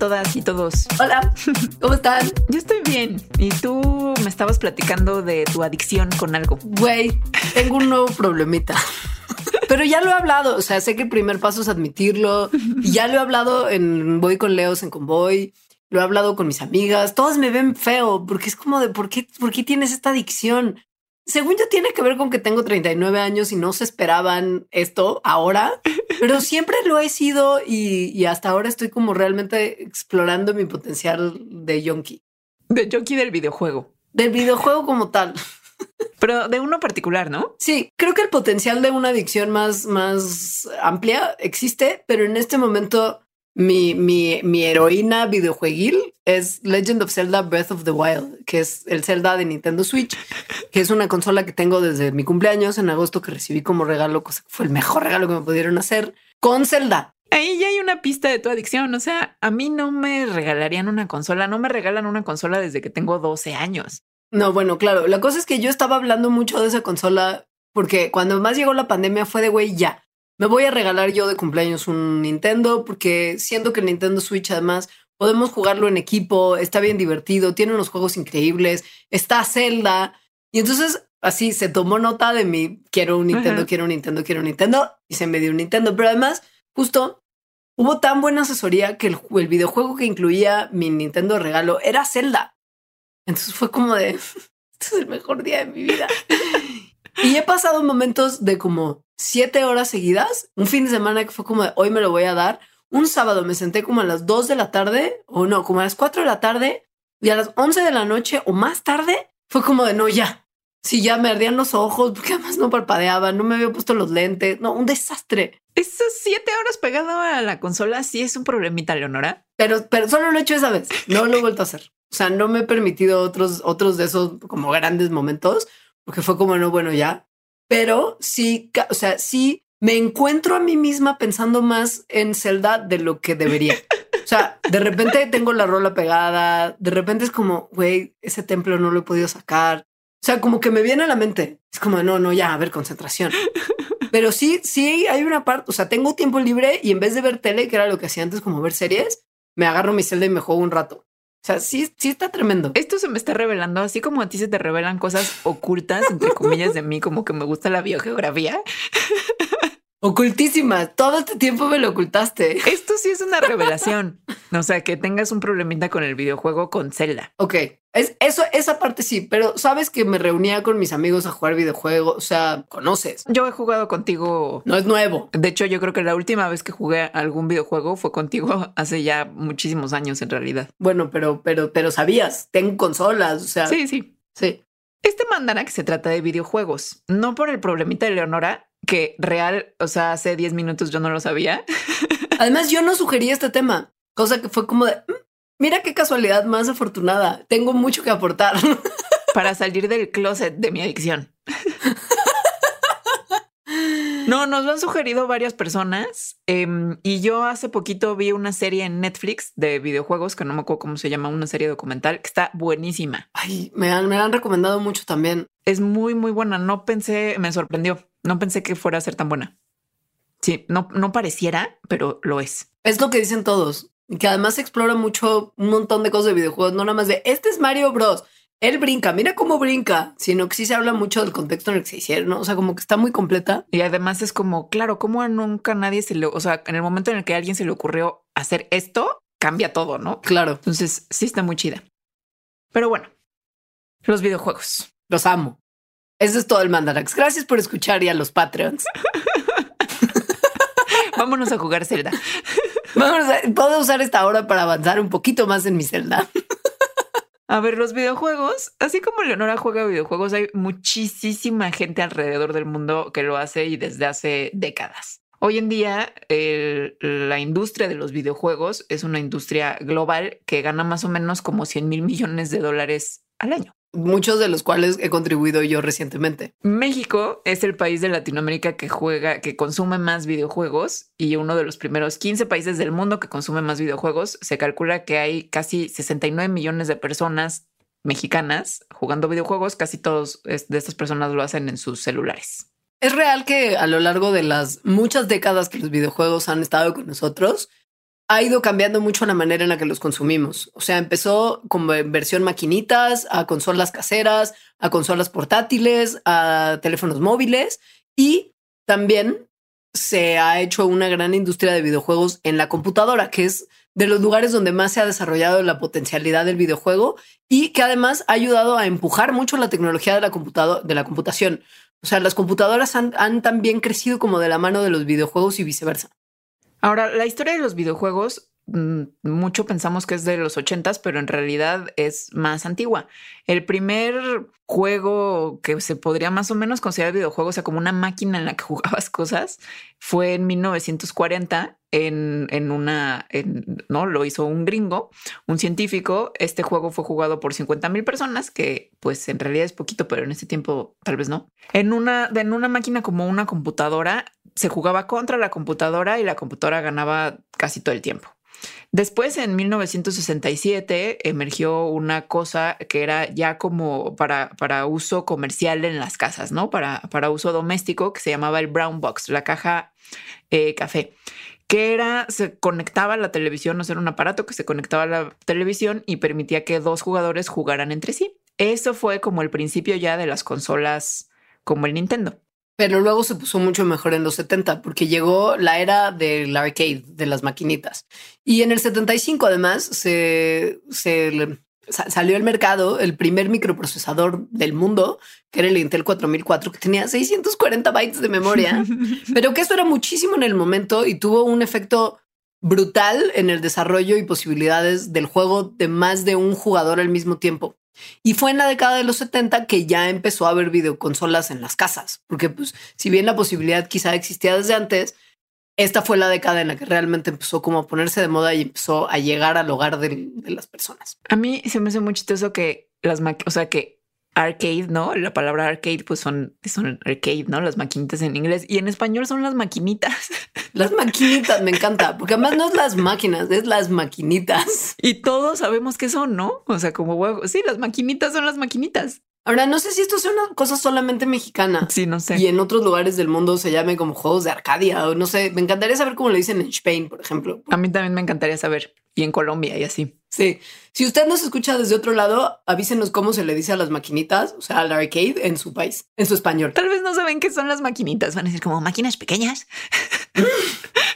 Todas y todos. Hola, ¿cómo están? Yo estoy bien. Y tú me estabas platicando de tu adicción con algo. Güey, tengo un nuevo problemita. Pero ya lo he hablado, o sea, sé que el primer paso es admitirlo. Y ya lo he hablado en Voy con Leos en Convoy, lo he hablado con mis amigas, todas me ven feo porque es como de ¿por qué, por qué tienes esta adicción? Según yo tiene que ver con que tengo 39 años y no se esperaban esto ahora, pero siempre lo he sido y, y hasta ahora estoy como realmente explorando mi potencial de yonki. De yonki del videojuego. Del videojuego como tal. Pero de uno particular, ¿no? Sí, creo que el potencial de una adicción más, más amplia existe, pero en este momento mi, mi, mi heroína videojueguil es Legend of Zelda Breath of the Wild, que es el Zelda de Nintendo Switch, que es una consola que tengo desde mi cumpleaños en agosto que recibí como regalo, cosa que fue el mejor regalo que me pudieron hacer con Zelda. Ahí ya hay una pista de tu adicción. O sea, a mí no me regalarían una consola, no me regalan una consola desde que tengo 12 años. No, bueno, claro. La cosa es que yo estaba hablando mucho de esa consola porque cuando más llegó la pandemia fue de güey, ya me voy a regalar yo de cumpleaños un Nintendo porque siento que el Nintendo Switch además podemos jugarlo en equipo, está bien divertido, tiene unos juegos increíbles, está Zelda. Y entonces así se tomó nota de mi quiero un Nintendo, quiero un Nintendo, quiero un Nintendo y se me dio un Nintendo. Pero además, justo hubo tan buena asesoría que el, el videojuego que incluía mi Nintendo regalo era Zelda. Entonces fue como de, este es el mejor día de mi vida. y he pasado momentos de como siete horas seguidas, un fin de semana que fue como de, hoy me lo voy a dar. Un sábado me senté como a las dos de la tarde, o no, como a las cuatro de la tarde, y a las once de la noche o más tarde, fue como de, no, ya. Sí, ya me ardían los ojos, porque además no parpadeaba, no me había puesto los lentes, no, un desastre. Esas siete horas pegado a la consola sí es un problemita, Leonora. Pero, pero solo lo he hecho esa vez, no lo he vuelto a hacer. O sea, no me he permitido otros, otros de esos como grandes momentos, porque fue como, no, bueno, ya. Pero sí, o sea, sí me encuentro a mí misma pensando más en Zelda de lo que debería. O sea, de repente tengo la rola pegada, de repente es como, güey, ese templo no lo he podido sacar. O sea, como que me viene a la mente. Es como, no, no, ya, a ver, concentración. Pero sí, sí hay una parte, o sea, tengo tiempo libre y en vez de ver tele, que era lo que hacía antes, como ver series, me agarro mi Zelda y me juego un rato. O sea, sí, sí está tremendo. Esto se me está revelando, así como a ti se te revelan cosas ocultas, entre comillas, de mí, como que me gusta la biogeografía. Ocultísima. Todo este tiempo me lo ocultaste. Esto sí es una revelación. O sea, que tengas un problemita con el videojuego con Zelda. Ok. Es, eso, esa parte sí, pero sabes que me reunía con mis amigos a jugar videojuegos. O sea, conoces. Yo he jugado contigo. No es nuevo. De hecho, yo creo que la última vez que jugué algún videojuego fue contigo hace ya muchísimos años en realidad. Bueno, pero, pero, pero sabías, tengo consolas. O sea, sí, sí. Sí. Este mandana que se trata de videojuegos, no por el problemita de Leonora, que real, o sea, hace 10 minutos yo no lo sabía. Además, yo no sugerí este tema, cosa que fue como de, mm, mira qué casualidad más afortunada, tengo mucho que aportar. Para salir del closet de mi adicción. No, nos lo han sugerido varias personas em, y yo hace poquito vi una serie en Netflix de videojuegos que no me acuerdo cómo se llama, una serie documental que está buenísima. Ay, me han, me han recomendado mucho también. Es muy, muy buena. No pensé, me sorprendió. No pensé que fuera a ser tan buena. Sí, no, no pareciera, pero lo es. Es lo que dicen todos. Y que además explora mucho un montón de cosas de videojuegos, no nada más de este es Mario Bros. Él brinca, mira cómo brinca, sino que sí se habla mucho del contexto en el que se hicieron, ¿no? O sea, como que está muy completa. Y además es como, claro, como a nunca nadie se le, o sea, en el momento en el que a alguien se le ocurrió hacer esto, cambia todo, ¿no? Claro, Entonces sí está muy chida. Pero bueno, los videojuegos. los amo. Eso es todo el Mandarax. Gracias por escuchar y a los Patreons. Vámonos a jugar Zelda. Vamos a, puedo usar esta hora para avanzar un poquito más en mi celda. A ver, los videojuegos, así como Leonora juega videojuegos, hay muchísima gente alrededor del mundo que lo hace y desde hace décadas. Hoy en día, la industria de los videojuegos es una industria global que gana más o menos como 100 mil millones de dólares al año. Muchos de los cuales he contribuido yo recientemente. México es el país de Latinoamérica que juega, que consume más videojuegos y uno de los primeros 15 países del mundo que consume más videojuegos. Se calcula que hay casi 69 millones de personas mexicanas jugando videojuegos. Casi todos de estas personas lo hacen en sus celulares. Es real que a lo largo de las muchas décadas que los videojuegos han estado con nosotros, ha ido cambiando mucho la manera en la que los consumimos. O sea, empezó como en versión maquinitas, a consolas caseras, a consolas portátiles, a teléfonos móviles y también se ha hecho una gran industria de videojuegos en la computadora, que es de los lugares donde más se ha desarrollado la potencialidad del videojuego y que además ha ayudado a empujar mucho la tecnología de la, de la computación. O sea, las computadoras han también crecido como de la mano de los videojuegos y viceversa. Ahora, la historia de los videojuegos, mm, mucho pensamos que es de los ochentas, pero en realidad es más antigua. El primer juego que se podría más o menos considerar videojuego, o sea, como una máquina en la que jugabas cosas, fue en 1940 en, en una, no, lo hizo un gringo, un científico. Este juego fue jugado por 50 mil personas, que pues en realidad es poquito, pero en ese tiempo tal vez no. En una, en una máquina como una computadora, se jugaba contra la computadora y la computadora ganaba casi todo el tiempo. Después, en 1967, emergió una cosa que era ya como para, para uso comercial en las casas, ¿no? Para, para uso doméstico, que se llamaba el brown box, la caja eh, café, que era, se conectaba a la televisión, o sea, era un aparato que se conectaba a la televisión y permitía que dos jugadores jugaran entre sí. Eso fue como el principio ya de las consolas como el Nintendo. Pero luego se puso mucho mejor en los 70 porque llegó la era del arcade, de las maquinitas. Y en el 75 además se, se salió al mercado el primer microprocesador del mundo, que era el Intel 4004, que tenía 640 bytes de memoria, pero que eso era muchísimo en el momento y tuvo un efecto brutal en el desarrollo y posibilidades del juego de más de un jugador al mismo tiempo. Y fue en la década de los 70 que ya empezó a haber videoconsolas en las casas, porque pues si bien la posibilidad quizá existía desde antes, esta fue la década en la que realmente empezó como a ponerse de moda y empezó a llegar al hogar de, las personas. A mí se me hace muy chistoso que las o sea, que arcade, ¿no? La palabra arcade, pues son, son arcade, ¿no? Las maquinitas en inglés y en español son las maquinitas Las maquinitas me encanta, porque además no es las máquinas, es las maquinitas. y todos sabemos qué son, ¿no? O sea, como huevo. Sí, las maquinitas son las maquinitas. Ahora, no sé si esto es una cosa solamente mexicana. Sí, no sé. Y en otros lugares del mundo se llame como juegos de Arcadia o no sé. Me encantaría saber cómo le dicen en Spain, por ejemplo. A mí también me encantaría saber. Y en Colombia y así. Sí. Si usted nos escucha desde otro lado, avísenos cómo se le dice a las maquinitas, o sea, al arcade en su país, en su español. Tal vez no saben qué son las maquinitas. Van a decir como máquinas pequeñas.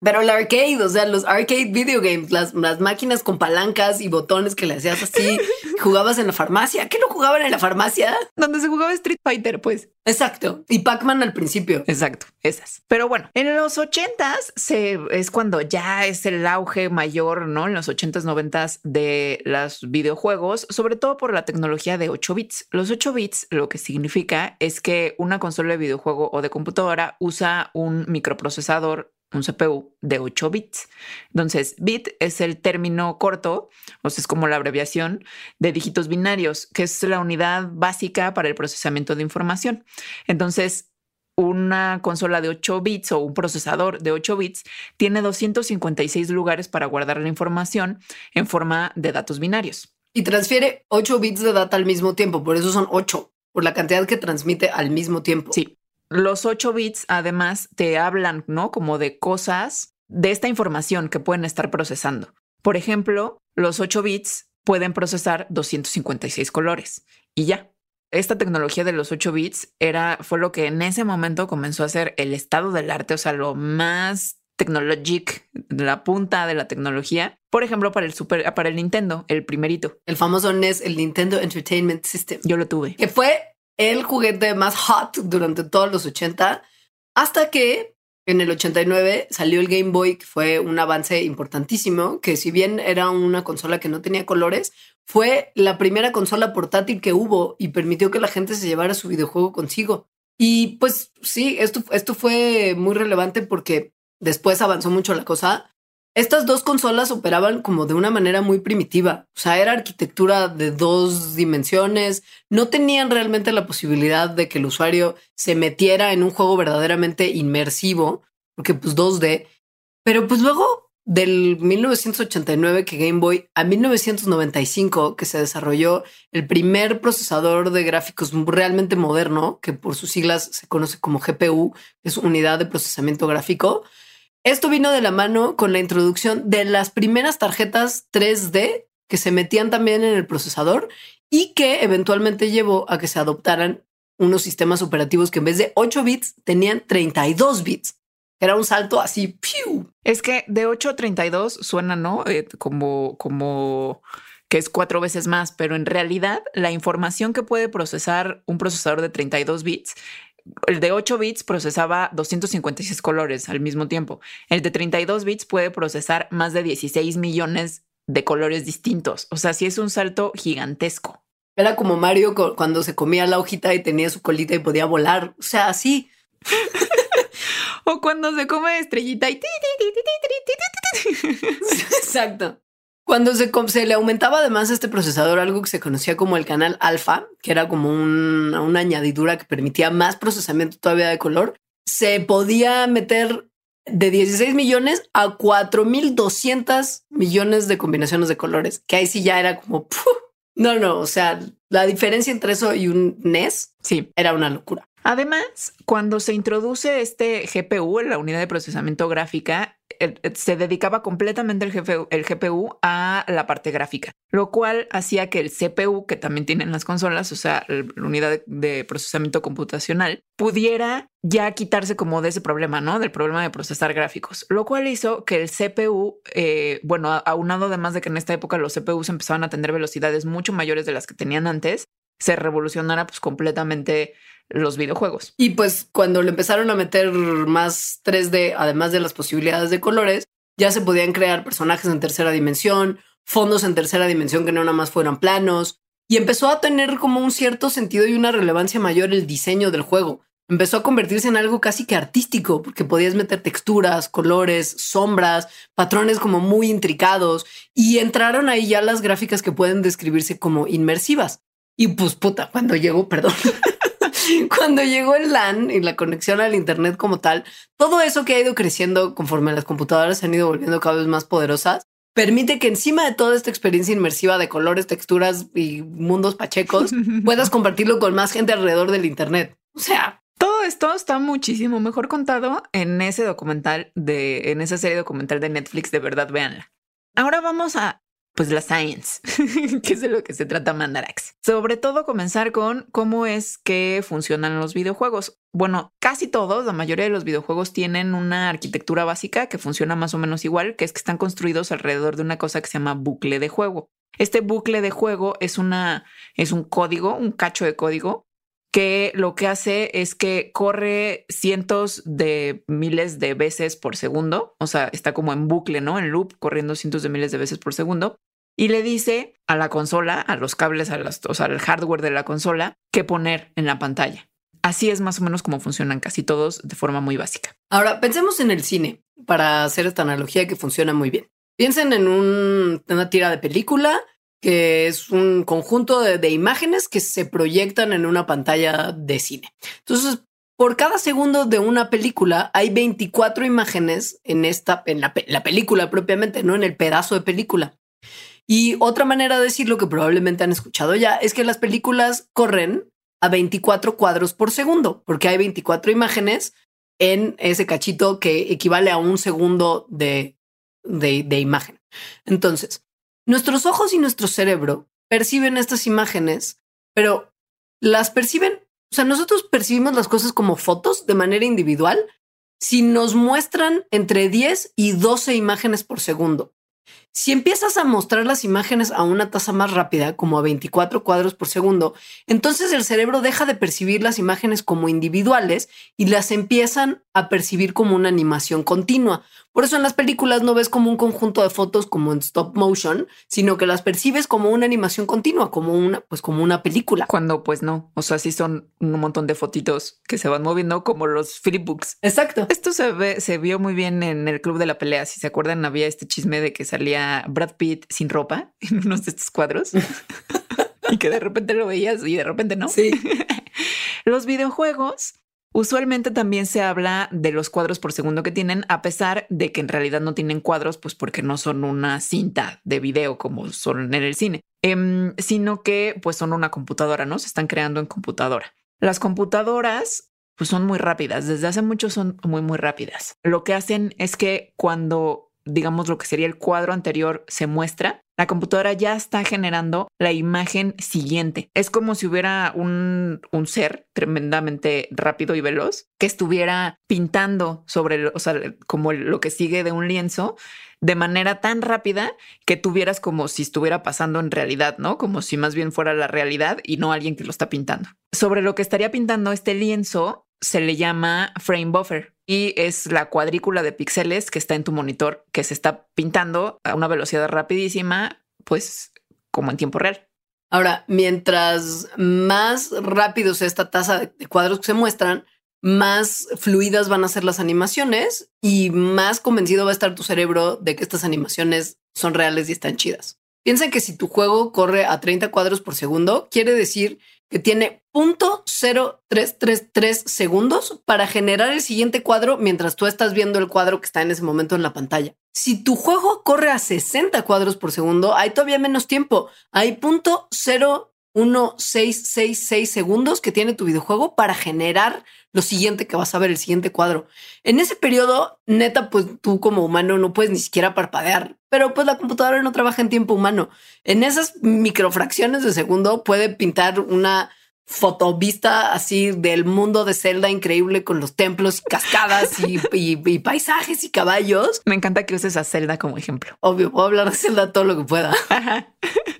Pero el arcade, o sea, los arcade video games, las, las máquinas con palancas y botones que le hacías así, jugabas en la farmacia. ¿Qué no jugaban en la farmacia? Donde se jugaba Street Fighter, pues. Exacto. Y Pac-Man al principio. Exacto, esas. Pero bueno, en los ochentas se es cuando ya es el auge mayor, ¿no? En los ochentas, noventas de los videojuegos, sobre todo por la tecnología de 8 bits. Los 8 bits lo que significa es que una consola de videojuego o de computadora usa un microprocesador un CPU de 8 bits. Entonces, bit es el término corto, o sea, es como la abreviación de dígitos binarios, que es la unidad básica para el procesamiento de información. Entonces, una consola de 8 bits o un procesador de 8 bits tiene 256 lugares para guardar la información en forma de datos binarios. Y transfiere 8 bits de data al mismo tiempo, por eso son 8, por la cantidad que transmite al mismo tiempo. Sí. Los 8 bits además te hablan, ¿no? Como de cosas de esta información que pueden estar procesando. Por ejemplo, los 8 bits pueden procesar 256 colores y ya. Esta tecnología de los 8 bits era, fue lo que en ese momento comenzó a ser el estado del arte, o sea, lo más tecnológico, la punta de la tecnología. Por ejemplo, para el super, para el Nintendo, el primerito. El famoso NES, el Nintendo Entertainment System. Yo lo tuve. Que fue el juguete más hot durante todos los 80, hasta que en el 89 salió el Game Boy, que fue un avance importantísimo, que si bien era una consola que no tenía colores, fue la primera consola portátil que hubo y permitió que la gente se llevara su videojuego consigo. Y pues sí, esto, esto fue muy relevante porque después avanzó mucho la cosa. Estas dos consolas operaban como de una manera muy primitiva, o sea, era arquitectura de dos dimensiones, no tenían realmente la posibilidad de que el usuario se metiera en un juego verdaderamente inmersivo, porque pues 2D, pero pues luego del 1989 que Game Boy a 1995 que se desarrolló el primer procesador de gráficos realmente moderno, que por sus siglas se conoce como GPU, es unidad de procesamiento gráfico, esto vino de la mano con la introducción de las primeras tarjetas 3D que se metían también en el procesador y que eventualmente llevó a que se adoptaran unos sistemas operativos que en vez de 8 bits tenían 32 bits. Era un salto así. Es que de 8 a 32 suena, ¿no? Eh, como, como que es cuatro veces más, pero en realidad la información que puede procesar un procesador de 32 bits el de 8 bits procesaba 256 colores al mismo tiempo. El de 32 bits puede procesar más de 16 millones de colores distintos. O sea, sí es un salto gigantesco. Era como Mario cuando se comía la hojita y tenía su colita y podía volar. O sea, así. o cuando se come estrellita y... Exacto. Cuando se, le aumentaba además este procesador algo que se conocía como el canal alfa, que era como una añadidura que permitía más procesamiento todavía de color, se podía meter de 16 millones a 4200 millones de combinaciones de colores, que ahí sí ya era como, no, no, o sea, la diferencia entre eso y un NES sí. era una locura. Además, cuando se introduce este GPU, la unidad de procesamiento gráfica, se dedicaba completamente el GPU, el GPU, a la parte gráfica, lo cual hacía que el CPU, que también tienen las consolas, o sea, la unidad de, procesamiento computacional, pudiera ya quitarse como de ese problema, ¿no? Del problema de procesar gráficos, lo cual hizo que el CPU, eh, bueno, aunado además de que en esta época los CPUs empezaban a tener velocidades mucho mayores de las que tenían antes, se revolucionara pues completamente los videojuegos. Y pues cuando le empezaron a meter más 3D, además de las posibilidades de colores, ya se podían crear personajes en tercera dimensión, fondos en tercera dimensión que no nada más fueran planos, y empezó a tener como un cierto sentido y una relevancia mayor el diseño del juego. Empezó a convertirse en algo casi que artístico, porque podías meter texturas, colores, sombras, patrones como muy intricados, y entraron ahí ya las gráficas que pueden describirse como inmersivas. Y pues puta, cuando llegó, perdón, cuando llegó el LAN y la conexión al Internet como tal, todo eso que ha ido creciendo conforme las computadoras se han ido volviendo cada vez más poderosas, permite que encima de toda esta experiencia inmersiva de colores, texturas y mundos pachecos, puedas compartirlo con más gente alrededor del Internet. O sea, todo esto está muchísimo mejor contado en ese documental de, en esa serie documental de Netflix. De verdad, véanla. Ahora vamos a pues la science, que es de lo que se trata Mandarax. Sobre todo comenzar con cómo es que funcionan los videojuegos. Bueno, casi todos, la mayoría de los videojuegos tienen una arquitectura básica que funciona más o menos igual, que es que están construidos alrededor de una cosa que se llama bucle de juego. Este bucle de juego es una es un código, un cacho de código que lo que hace es que corre cientos de miles de veces por segundo, o sea, está como en bucle, ¿no? En loop, corriendo cientos de miles de veces por segundo y le dice a la consola, a los cables, a las, o sea, al hardware de la consola, qué poner en la pantalla. Así es más o menos como funcionan casi todos de forma muy básica. Ahora, pensemos en el cine para hacer esta analogía que funciona muy bien. Piensen en una tira de película que es un conjunto de, imágenes que se proyectan en una pantalla de cine. Entonces, por cada segundo de una película hay 24 imágenes en esta, en la película propiamente, no en el pedazo de película. Y otra manera de decirlo que probablemente han escuchado ya es que las películas corren a 24 cuadros por segundo, porque hay 24 imágenes en ese cachito que equivale a un segundo de, de, de imagen. Entonces, nuestros ojos y nuestro cerebro perciben estas imágenes, pero las perciben, o sea, nosotros percibimos las cosas como fotos de manera individual si nos muestran entre 10 y 12 imágenes por segundo. Si empiezas a mostrar las imágenes a una tasa más rápida, como a 24 cuadros por segundo, entonces el cerebro deja de percibir las imágenes como individuales y las empiezan a percibir como una animación continua. Por eso en las películas no ves como un conjunto de fotos como en stop motion, sino que las percibes como una animación continua, como una, pues como una película. Cuando pues no, o sea, sí son un montón de fotitos que se van moviendo como los Philip Exacto. Esto se ve, se vio muy bien en el Club de la Pelea. Si se acuerdan, había este chisme de que salía Brad Pitt sin ropa en unos de estos cuadros y que de repente lo veías y de repente no. Sí. los videojuegos Usualmente también se habla de los cuadros por segundo que tienen, a pesar de que en realidad no tienen cuadros, pues porque no son una cinta de video como son en el cine, em, sino que pues son una computadora, ¿no? Se están creando en computadora. Las computadoras pues son muy rápidas, desde hace mucho son muy, muy rápidas. Lo que hacen es que cuando digamos, lo que sería el cuadro anterior se muestra, la computadora ya está generando la imagen siguiente. Es como si hubiera un, un ser tremendamente rápido y veloz que estuviera pintando sobre, o sea, como lo que sigue de un lienzo de manera tan rápida que tuvieras como si estuviera pasando en realidad, ¿no? Como si más bien fuera la realidad y no alguien que lo está pintando. Sobre lo que estaría pintando este lienzo se le llama frame buffer y es la cuadrícula de píxeles que está en tu monitor que se está pintando a una velocidad rapidísima, pues como en tiempo real. Ahora, mientras más rápido sea esta tasa de cuadros que se muestran, más fluidas van a ser las animaciones y más convencido va a estar tu cerebro de que estas animaciones son reales y están chidas. Piensa que si tu juego corre a 30 cuadros por segundo, quiere decir que tiene 0.0333 segundos para generar el siguiente cuadro mientras tú estás viendo el cuadro que está en ese momento en la pantalla. Si tu juego corre a 60 cuadros por segundo, hay todavía menos tiempo. Hay 0.1666 segundos que tiene tu videojuego para generar lo siguiente que vas a ver, el siguiente cuadro. En ese periodo, neta, pues tú como humano no puedes ni siquiera parpadear, pero pues la computadora no trabaja en tiempo humano. En esas microfracciones de segundo puede pintar una fotovista así del mundo de Zelda increíble con los templos y cascadas y, y, paisajes y caballos. Me encanta que uses a Zelda como ejemplo. Obvio, puedo hablar de Zelda todo lo que pueda.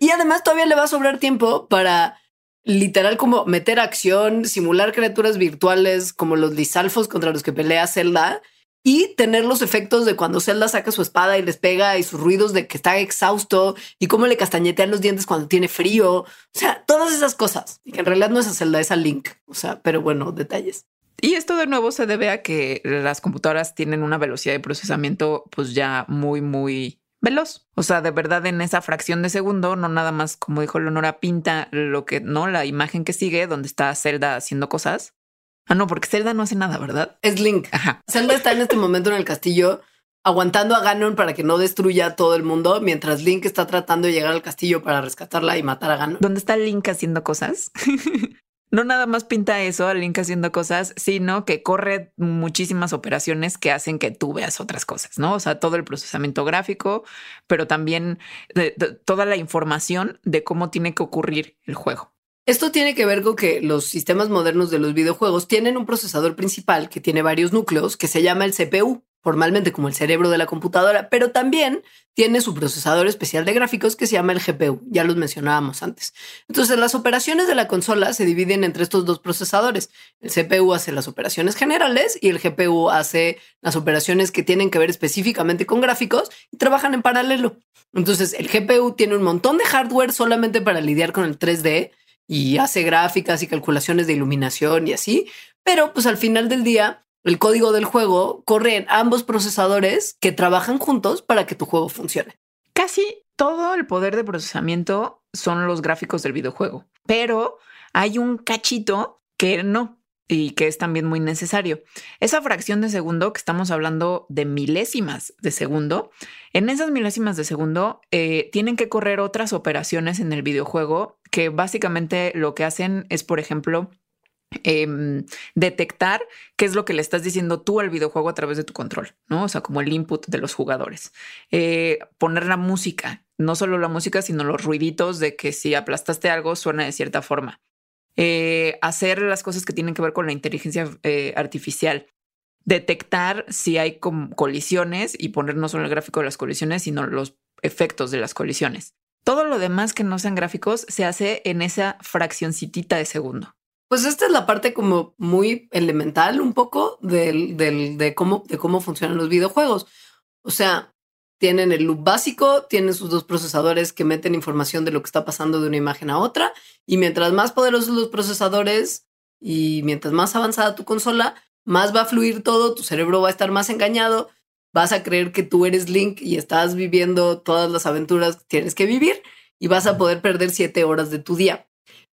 Y además todavía le va a sobrar tiempo para literal como meter acción, simular criaturas virtuales como los lisalfos contra los que pelea Zelda y tener los efectos de cuando Zelda saca su espada y les pega y sus ruidos de que está exhausto y cómo le castañetean los dientes cuando tiene frío. O sea, todas esas cosas. Y que en realidad no es a Zelda, es a Link. O sea, pero bueno, detalles. Y esto de nuevo se debe a que las computadoras tienen una velocidad de procesamiento pues ya muy, muy veloz. O sea, de verdad en esa fracción de segundo, no nada más como dijo Leonora, pinta lo que, ¿no? La imagen que sigue, donde está Zelda haciendo cosas. Ah, no, porque Zelda no hace nada, ¿verdad? Es Link. Ajá. Zelda está en este momento en el castillo aguantando a Ganon para que no destruya a todo el mundo, mientras Link está tratando de llegar al castillo para rescatarla y matar a Ganon. ¿Dónde está Link haciendo cosas? no nada más pinta eso al Link haciendo cosas, sino que corre muchísimas operaciones que hacen que tú veas otras cosas, ¿no? O sea, todo el procesamiento gráfico, pero también toda la información de cómo tiene que ocurrir el juego. Esto tiene que ver con que los sistemas modernos de los videojuegos tienen un procesador principal que tiene varios núcleos que se llama el CPU formalmente como el cerebro de la computadora, pero también tiene su procesador especial de gráficos que se llama el GPU, ya los mencionábamos antes. Entonces, las operaciones de la consola se dividen entre estos dos procesadores. El CPU hace las operaciones generales y el GPU hace las operaciones que tienen que ver específicamente con gráficos y trabajan en paralelo. Entonces, el GPU tiene un montón de hardware solamente para lidiar con el 3D y hace gráficas y calculaciones de iluminación y así, pero pues al final del día el código del juego corre en ambos procesadores que trabajan juntos para que tu juego funcione. Casi todo el poder de procesamiento son los gráficos del videojuego, pero hay un cachito que no. Y que es también muy necesario. Esa fracción de segundo que estamos hablando de milésimas de segundo, en esas milésimas de segundo eh, tienen que correr otras operaciones en el videojuego que básicamente lo que hacen es, por ejemplo, Em, detectar qué es lo que le estás diciendo tú al videojuego a través de tu control, ¿no? O sea, como el input de los jugadores. Eh, poner la música, no solo la música, sino los ruiditos de que si aplastaste algo suena de cierta forma. Eh, hacer las cosas que tienen que ver con la inteligencia eh, artificial. Detectar si hay colisiones y poner no solo el gráfico de las colisiones, sino los efectos de las colisiones. Todo lo demás que no sean gráficos se hace en esa fraccioncitita de segundo. Pues esta es la parte como muy elemental un poco del, de, cómo, de cómo funcionan los videojuegos. O sea, tienen el loop básico, tienen sus dos procesadores que meten información de lo que está pasando de una imagen a otra, y mientras más poderosos los procesadores y mientras más avanzada tu consola, más va a fluir todo, tu cerebro va a estar más engañado, vas a creer que tú eres Link y estás viviendo todas las aventuras que tienes que vivir y vas a poder perder siete horas de tu día.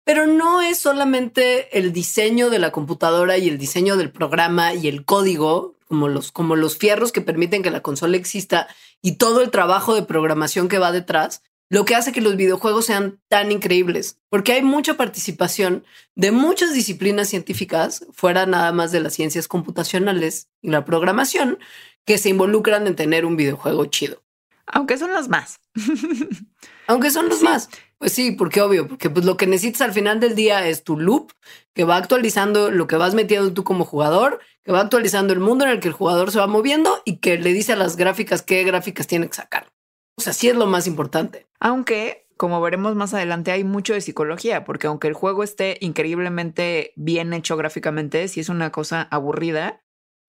Pero no es solamente el diseño de la computadora y el diseño del programa y el código, como los, como los fierros que permiten que la consola exista y todo el trabajo de programación que va detrás, lo que hace que los videojuegos sean tan increíbles, porque hay mucha participación de muchas disciplinas científicas, fuera nada más de las ciencias computacionales y la programación, que se involucran en tener un videojuego chido. Aunque son las más. Aunque son los más. Pues sí, porque obvio, porque pues lo que necesitas al final del día es tu loop que va actualizando lo que vas metiendo tú como jugador, que va actualizando el mundo en el que el jugador se va moviendo y que le dice a las gráficas qué gráficas tiene que sacar. O sea, sí es lo más importante. Aunque, como veremos más adelante, hay mucho de psicología, porque aunque el juego esté increíblemente bien hecho gráficamente, si es una cosa aburrida,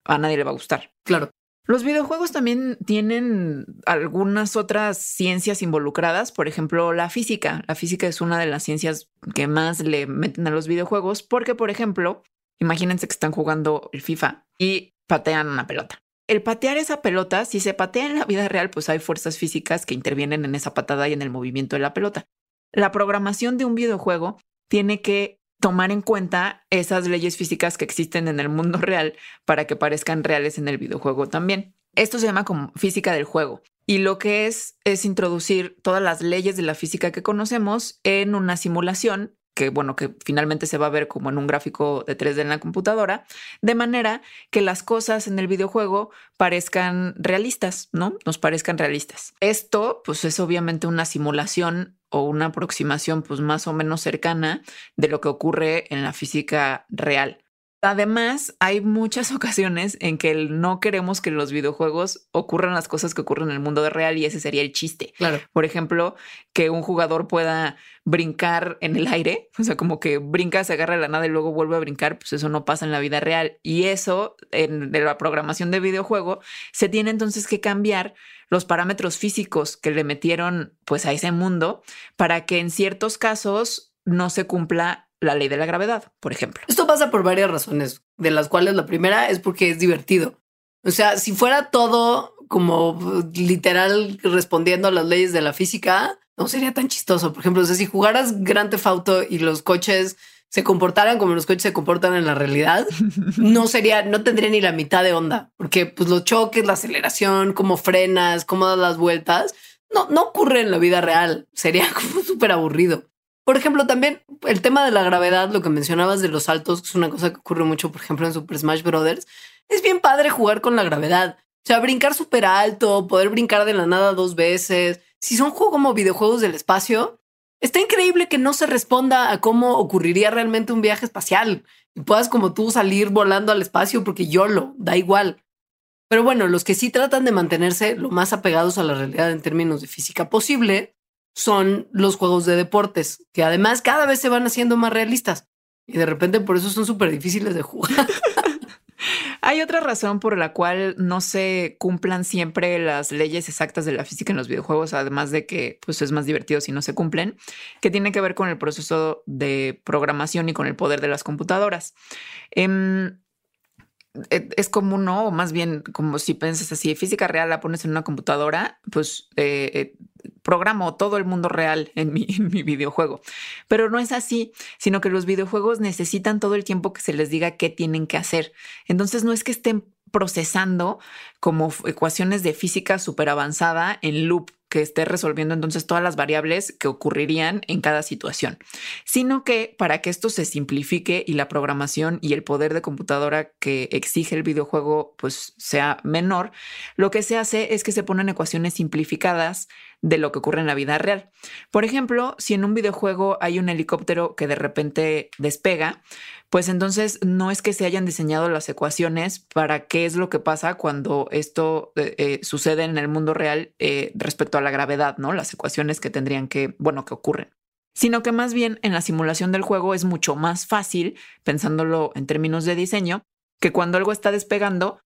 a nadie le va a gustar. Claro. Los videojuegos también tienen algunas otras ciencias involucradas, por ejemplo, la física. La física es una de las ciencias que más le meten a los videojuegos porque, por ejemplo, imagínense que están jugando el FIFA y patean una pelota. El patear esa pelota, si se patea en la vida real, pues hay fuerzas físicas que intervienen en esa patada y en el movimiento de la pelota. La programación de un videojuego tiene que tomar en cuenta esas leyes físicas que existen en el mundo real para que parezcan reales en el videojuego también. Esto se llama como física del juego. Y lo que es es introducir todas las leyes de la física que conocemos en una simulación que bueno, que finalmente se va a ver como en un gráfico de 3D en la computadora, de manera que las cosas en el videojuego parezcan realistas, ¿no? Nos parezcan realistas. Esto, pues es obviamente una simulación o una aproximación pues más o menos cercana de lo que ocurre en la física real. Además, hay muchas ocasiones en que no queremos que los videojuegos ocurran las cosas que ocurren en el mundo real y ese sería el chiste. Claro. Por ejemplo, que un jugador pueda brincar en el aire, o sea, como que brinca, se agarra la nada y luego vuelve a brincar, pues eso no pasa en la vida real. Y eso, en la programación de videojuego, se tiene entonces que cambiar los parámetros físicos que le metieron pues a ese mundo para que en ciertos casos no se cumpla la ley de la gravedad, por ejemplo. Esto pasa por varias razones, de las cuales la primera es porque es divertido. O sea, si fuera todo como literal respondiendo a las leyes de la física, no sería tan chistoso. Por ejemplo, si jugaras Grand Theft Auto y los coches se comportaran como los coches se comportan en la realidad, no sería, no tendría ni la mitad de onda, porque pues los choques, la aceleración, cómo frenas, cómo das las vueltas, no, no ocurre en la vida real. Sería como súper aburrido. Por ejemplo, también el tema de la gravedad, lo que mencionabas de los saltos, que es una cosa que ocurre mucho, por ejemplo, en Super Smash Brothers. Es bien padre jugar con la gravedad. O sea, brincar súper alto, poder brincar de la nada dos veces. Si son juegos como videojuegos del espacio, está increíble que no se responda a cómo ocurriría realmente un viaje espacial y puedas como tú salir volando al espacio porque yo lo da igual. Pero bueno, los que sí tratan de mantenerse lo más apegados a la realidad en términos de física posible son los juegos de deportes, que además cada vez se van haciendo más realistas y de repente por eso son súper difíciles de jugar. Hay otra razón por la cual no se cumplan siempre las leyes exactas de la física en los videojuegos, además de que pues, es más divertido si no se cumplen, que tiene que ver con el proceso de programación y con el poder de las computadoras. Em, e, es como no, o más bien como si piensas así, física real la pones en una computadora, pues eh, eh, programo todo el mundo real en mi, videojuego. Pero no es así, sino que los videojuegos necesitan todo el tiempo que se les diga qué tienen que hacer. Entonces no es que estén procesando como ecuaciones de física súper avanzada en loop que esté resolviendo entonces todas las variables que ocurrirían en cada situación, sino que para que esto se simplifique y la programación y el poder de computadora que exige el videojuego pues sea menor, lo que se hace es que se ponen ecuaciones simplificadas de lo que ocurre en la vida real. Por ejemplo, si en un videojuego hay un helicóptero que de repente despega, pues entonces no es que se hayan diseñado las ecuaciones para qué es lo que pasa cuando esto eh, eh, sucede en el mundo real eh, respecto a la gravedad, ¿no? Las ecuaciones que tendrían que, bueno, que ocurren. Sino que más bien en la simulación del juego es mucho más fácil, pensándolo en términos de diseño, que cuando algo está despegando,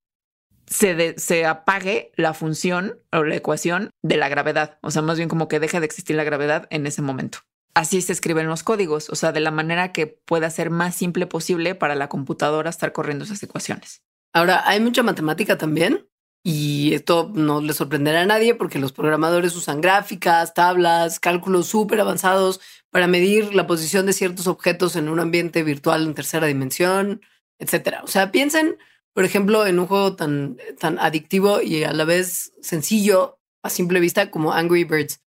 se, apague la función o la ecuación de la gravedad. O sea, más bien como que deje de existir la gravedad en ese momento así se escriben los códigos, o sea, de la manera que pueda ser más simple posible para la computadora estar corriendo esas ecuaciones. Ahora, hay mucha matemática también y esto no le sorprenderá a nadie porque los programadores usan gráficas, tablas, cálculos súper avanzados para medir la posición de ciertos objetos en un ambiente virtual en tercera dimensión, etcétera. O sea, piensen, por ejemplo, en un juego tan, tan adictivo y a la vez sencillo a simple vista como Angry Birds.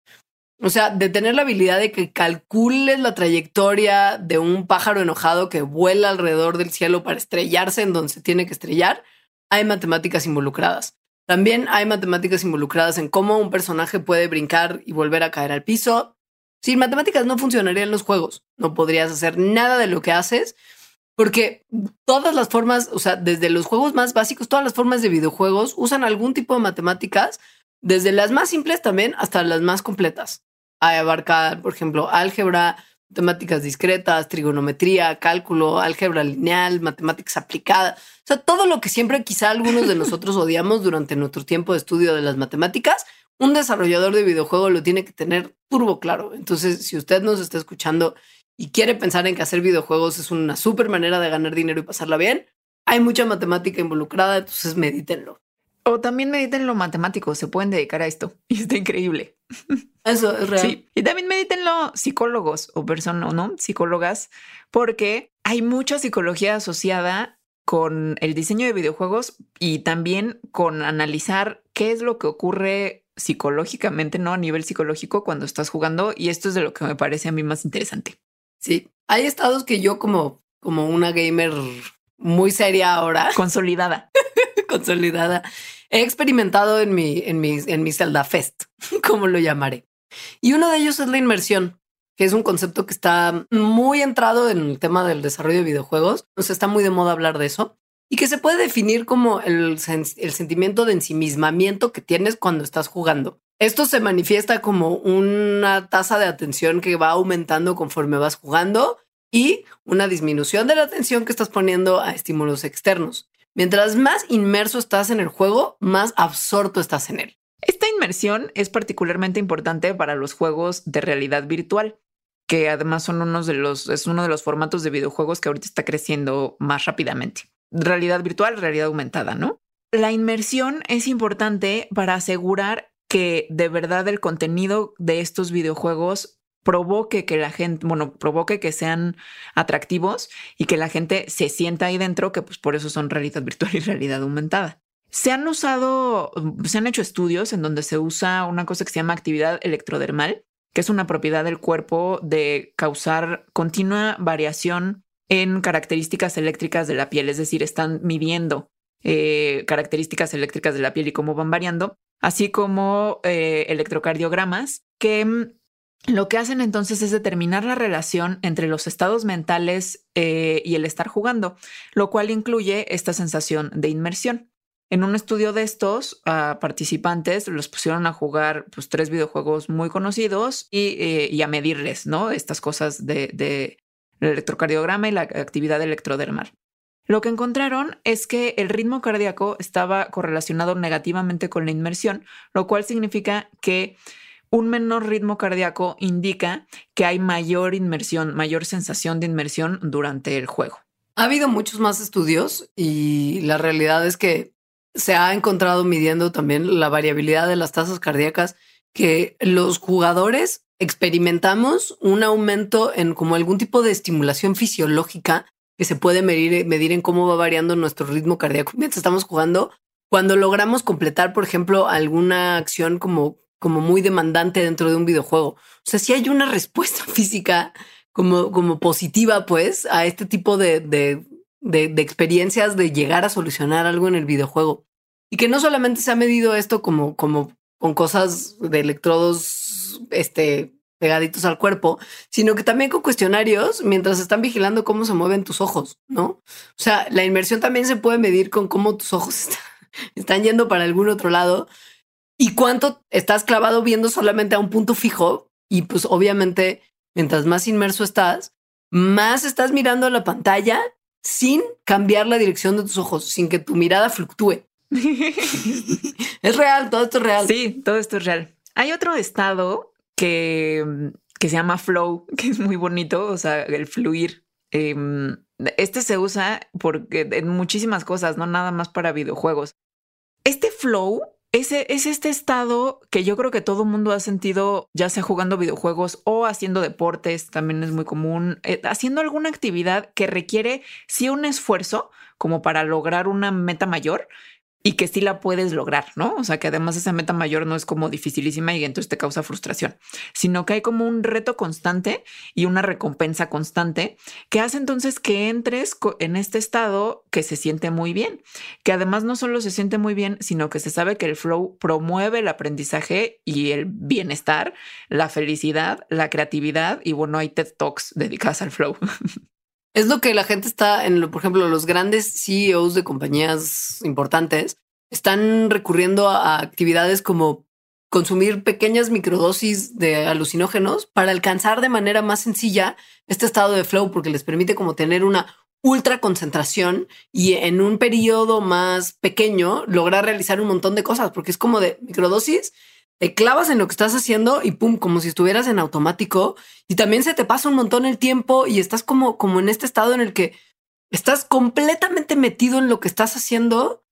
O sea, de tener la habilidad de que calcules la trayectoria de un pájaro enojado que vuela alrededor del cielo para estrellarse en donde se tiene que estrellar, hay matemáticas involucradas. También hay matemáticas involucradas en cómo un personaje puede brincar y volver a caer al piso. Sin matemáticas no funcionarían los juegos. No podrías hacer nada de lo que haces porque todas las formas, o sea, desde los juegos más básicos, todas las formas de videojuegos usan algún tipo de matemáticas desde las más simples también hasta las más completas. Hay abarcar, por ejemplo, álgebra, matemáticas discretas, trigonometría, cálculo, álgebra lineal, matemáticas aplicadas. O sea, todo lo que siempre quizá algunos de nosotros odiamos durante nuestro tiempo de estudio de las matemáticas, un desarrollador de videojuego lo tiene que tener turbo claro. Entonces, si usted nos está escuchando y quiere pensar en que hacer videojuegos es una súper manera de ganar dinero y pasarla bien, hay mucha matemática involucrada, entonces medítenlo. O también mediten lo matemático, se pueden dedicar a esto y está increíble. Eso es real. Sí. Y también medítenlo psicólogos o personas, ¿no? Psicólogas, porque hay mucha psicología asociada con el diseño de videojuegos y también con analizar qué es lo que ocurre psicológicamente, ¿no? A nivel psicológico cuando estás jugando y esto es de lo que me parece a mí más interesante. Sí, hay estados que yo como, como una gamer muy seria ahora. Consolidada. consolidada he experimentado en mi, en mi, en mi Zelda Fest, como lo llamaré. Y uno de ellos es la inmersión, que es un concepto que está muy entrado en el tema del desarrollo de videojuegos. O está muy de moda hablar de eso y que se puede definir como el, el sentimiento de ensimismamiento que tienes cuando estás jugando. Esto se manifiesta como una tasa de atención que va aumentando conforme vas jugando y una disminución de la atención que estás poniendo a estímulos externos. Mientras más inmerso estás en el juego, más absorto estás en él. Esta inmersión es particularmente importante para los juegos de realidad virtual, que además son de los, es uno de los formatos de videojuegos que ahorita está creciendo más rápidamente. Realidad virtual, realidad aumentada, ¿no? La inmersión es importante para asegurar que de verdad el contenido de estos videojuegos provoque que la gente, bueno, provoque que sean atractivos y que la gente se sienta ahí dentro, que pues por eso son realidad virtual y realidad aumentada. Se han usado, se han hecho estudios en donde se usa una cosa que se llama actividad electrodermal, que es una propiedad del cuerpo de causar continua variación en características eléctricas de la piel, es decir, están midiendo eh, características eléctricas de la piel y cómo van variando, así como eh, electrocardiogramas que mm, lo que hacen entonces es determinar la relación entre los estados mentales eh, y el estar jugando, lo cual incluye esta sensación de inmersión. En un estudio de estos a participantes los pusieron a jugar pues, tres videojuegos muy conocidos y, a medirles ¿no? estas cosas de, de electrocardiograma y la actividad electrodermal. Lo que encontraron es que el ritmo cardíaco estaba correlacionado negativamente con la inmersión, lo cual significa que un menor ritmo cardíaco indica que hay mayor inmersión, mayor sensación de inmersión durante el juego. Ha habido muchos más estudios y la realidad es que se ha encontrado midiendo también la variabilidad de las tasas cardíacas que los jugadores experimentamos un aumento en como algún tipo de estimulación fisiológica que se puede medir, medir en cómo va variando nuestro ritmo cardíaco mientras estamos jugando. Cuando logramos completar, por ejemplo, alguna acción como, como muy demandante dentro de un videojuego. O sea, si hay una respuesta física como, como positiva, pues, a este tipo de, de, de, de experiencias de llegar a solucionar algo en el videojuego. Y que no solamente se ha medido esto como, como con cosas de electrodos este, pegaditos al cuerpo, sino que también con cuestionarios mientras están vigilando cómo se mueven tus ojos, ¿no? O sea, la inmersión también se puede medir con cómo tus ojos están, yendo para algún otro lado y cuánto estás clavado viendo solamente a un punto fijo. Y pues obviamente, mientras más inmerso estás, más estás mirando la pantalla sin cambiar la dirección de tus ojos, sin que tu mirada fluctúe. es real, todo esto es real. Sí, todo esto es real. Hay otro estado que, que se llama flow, que es muy bonito, o sea, el fluir. Em, este se usa porque en muchísimas cosas, no nada más para videojuegos. Este flow es este estado que yo creo que todo mundo ha sentido, ya sea jugando videojuegos o haciendo deportes, también es muy común, eh, haciendo alguna actividad que requiere sí un esfuerzo como para lograr una meta mayor, y que sí la puedes lograr, ¿no? O sea, que además esa meta mayor no es como dificilísima y entonces te causa frustración, sino que hay como un reto constante y una recompensa constante que hace entonces que entres en este estado que se siente muy bien, que además no solo se siente muy bien, sino que se sabe que el flow promueve el aprendizaje y el bienestar, la felicidad, la creatividad y bueno, hay TED Talks dedicadas al flow. Es lo que la gente está en, lo, por ejemplo, los grandes CEOs de compañías importantes están recurriendo a actividades como consumir pequeñas microdosis de alucinógenos para alcanzar de manera más sencilla este estado de flow, porque les permite como tener una ultra concentración y en un periodo más pequeño lograr realizar un montón de cosas, porque es como de microdosis te clavas en lo que estás haciendo y pum, como si estuvieras en automático y también se te pasa un montón el tiempo y estás como, como en este estado en el que estás completamente metido en lo que estás haciendo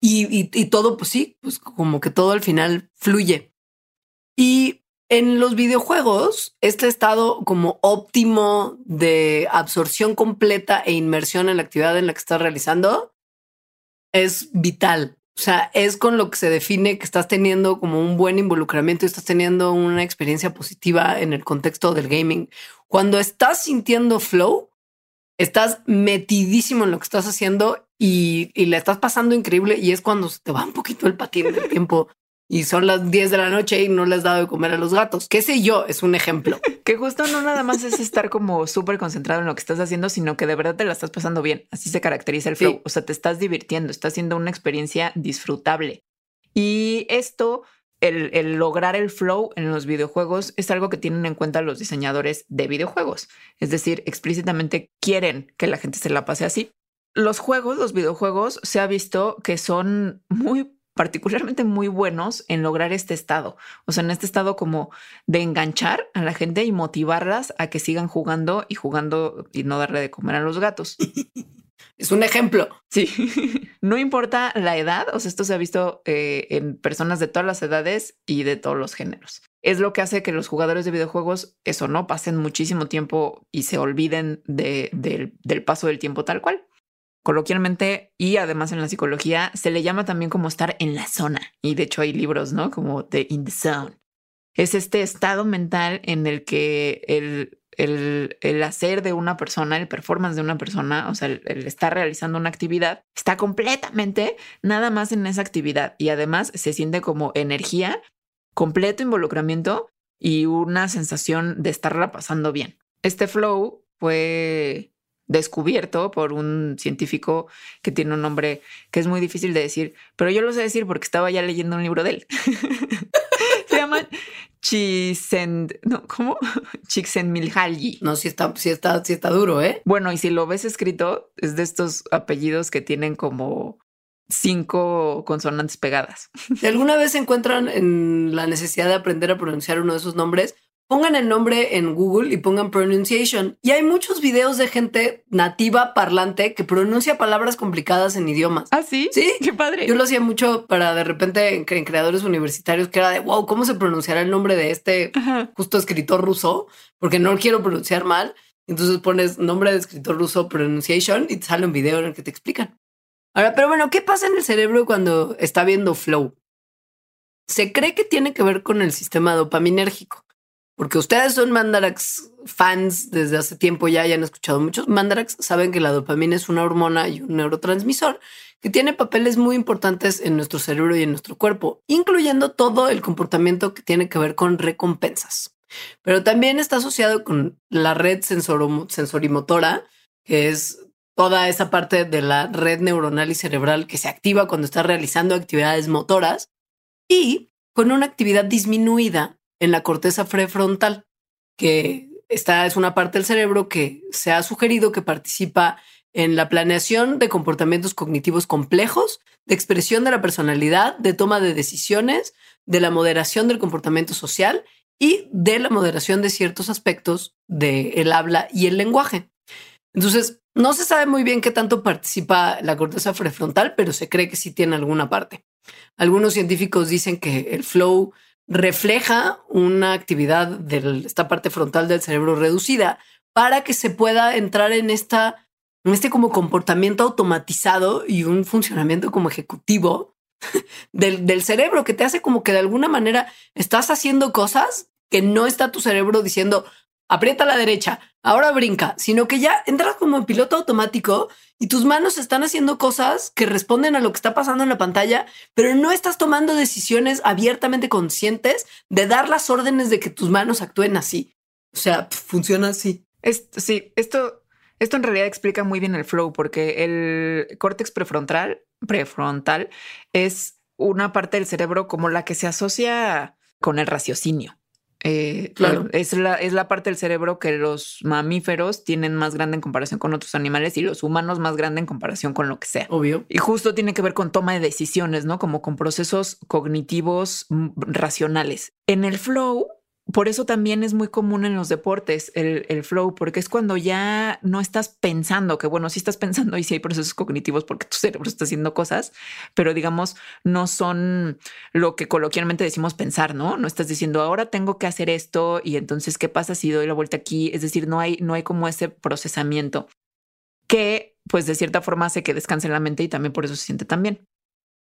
y, y, todo, pues sí, pues como que todo al final fluye. Y en los videojuegos, este estado como óptimo de absorción completa e inmersión en la actividad en la que estás realizando es vital. O sea, es con lo que se define que estás teniendo como un buen involucramiento y estás teniendo una experiencia positiva en el contexto del gaming. Cuando estás sintiendo flow, estás metidísimo en lo que estás haciendo y, y le estás pasando increíble y es cuando se te va un poquito el patín del tiempo y son las 10 de la noche y no les has dado de comer a los gatos. ¿Qué sé yo? Es un ejemplo. que justo no nada más es estar como súper concentrado en lo que estás haciendo, sino que de verdad te la estás pasando bien. Así se caracteriza el flow. O sea, te estás divirtiendo, estás haciendo una experiencia disfrutable. Y esto, el, el, lograr el flow en los videojuegos es algo que tienen en cuenta los diseñadores de videojuegos. Es decir, explícitamente quieren que la gente se la pase así. Los juegos, los videojuegos, se ha visto que son muy particularmente muy buenos en lograr este estado, o sea, en este estado como de enganchar a la gente y motivarlas a que sigan jugando y jugando y no darle de comer a los gatos. Es un ejemplo. Sí, no importa la edad, o sea, esto se ha visto eh, en personas de todas las edades y de todos los géneros. Es lo que hace que los jugadores de videojuegos, eso no, pasen muchísimo tiempo y se olviden de, del paso del tiempo tal cual coloquialmente y además en la psicología se le llama también como estar en la zona. Y de hecho hay libros, ¿no? Como de In the Zone. Es este estado mental en el que el, el, el hacer de una persona, el performance de una persona, o sea, el, el, estar realizando una actividad, está completamente nada más en esa actividad y además se siente como energía, completo involucramiento y una sensación de estarla pasando bien. Este flow fue descubierto por un científico que tiene un nombre que es muy difícil de decir, pero yo lo sé decir porque estaba ya leyendo un libro de él. Se llama Chisen, no, ¿cómo? Csikszentmihalyi. No, si está, si está, si está duro, ¿eh? Bueno, y si lo ves escrito, es de estos apellidos que tienen como cinco consonantes pegadas. Alguna vez se encuentran en la necesidad de aprender a pronunciar uno de esos nombres, pongan el nombre en Google y pongan pronunciation. Y hay muchos videos de gente nativa parlante que pronuncia palabras complicadas en idiomas. ¿Ah, sí? Sí. Qué padre. Yo lo hacía mucho para de repente en, en creadores universitarios que era de wow, ¿cómo se pronunciará el nombre de este Ajá. justo escritor ruso? Porque no lo quiero pronunciar mal. Entonces pones nombre de escritor ruso, pronunciation y te sale un video en el que te explican. Ahora, pero bueno, ¿qué pasa en el cerebro cuando está viendo flow? Se cree que tiene que ver con el sistema dopaminérgico, porque ustedes son Mandarax fans desde hace tiempo ya, ya han escuchado muchos Mandarax, saben que la dopamina es una hormona y un neurotransmisor que tiene papeles muy importantes en nuestro cerebro y en nuestro cuerpo, incluyendo todo el comportamiento que tiene que ver con recompensas. Pero también está asociado con la red sensorimotora, que es toda esa parte de la red neuronal y cerebral que se activa cuando estás realizando actividades motoras y con una actividad disminuida en la corteza prefrontal, que esta es una parte del cerebro que se ha sugerido que participa en la planeación de comportamientos cognitivos complejos, de expresión de la personalidad, de toma de decisiones, de la moderación del comportamiento social y de la moderación de ciertos aspectos del habla y el lenguaje. Entonces, no se sabe muy bien qué tanto participa la corteza prefrontal, pero se cree que sí tiene alguna parte. Algunos científicos dicen que el flow refleja una actividad de esta parte frontal del cerebro reducida para que se pueda entrar en esta en este como comportamiento automatizado y un funcionamiento como ejecutivo del, del cerebro que te hace como que de alguna manera estás haciendo cosas que no está tu cerebro diciendo aprieta a la derecha, ahora brinca, sino que ya entras como en piloto automático y tus manos están haciendo cosas que responden a lo que está pasando en la pantalla, pero no estás tomando decisiones abiertamente conscientes de dar las órdenes de que tus manos actúen así. O sea, funciona así. Sí, esto, esto en realidad explica muy bien el flow, porque el córtex prefrontal, prefrontal es una parte del cerebro como la que se asocia con el raciocinio. Eh, Claro. Es la, es la parte del cerebro que los mamíferos tienen más grande en comparación con otros animales y los humanos más grande en comparación con lo que sea. Obvio. Y justo tiene que ver con toma de decisiones, ¿no? Como con procesos cognitivos mm, racionales. En el flow, por eso también es muy común en los deportes el, flow, porque es cuando ya no estás pensando, que bueno, sí estás pensando y sí hay procesos cognitivos porque tu cerebro está haciendo cosas, pero digamos, no son lo que coloquialmente decimos pensar, ¿no? No estás diciendo ahora tengo que hacer esto y entonces qué pasa si doy la vuelta aquí. Es decir, no hay, no hay como ese procesamiento que pues de cierta forma hace que descanse la mente y también por eso se siente tan bien.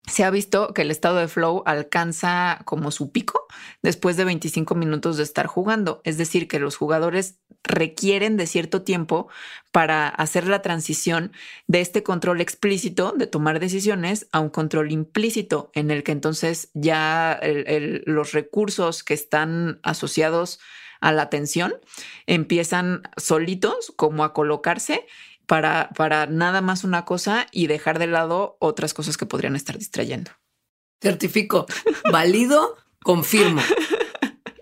Se ha visto que el estado de flow alcanza como su pico después de 25 minutos de estar jugando. Es decir, que los jugadores requieren de cierto tiempo para hacer la transición de este control explícito de tomar decisiones a un control implícito en el que entonces ya los recursos que están asociados a la atención empiezan solitos como a colocarse para, para nada más una cosa y dejar de lado otras cosas que podrían estar distrayendo. Certifico. Válido, confirmo.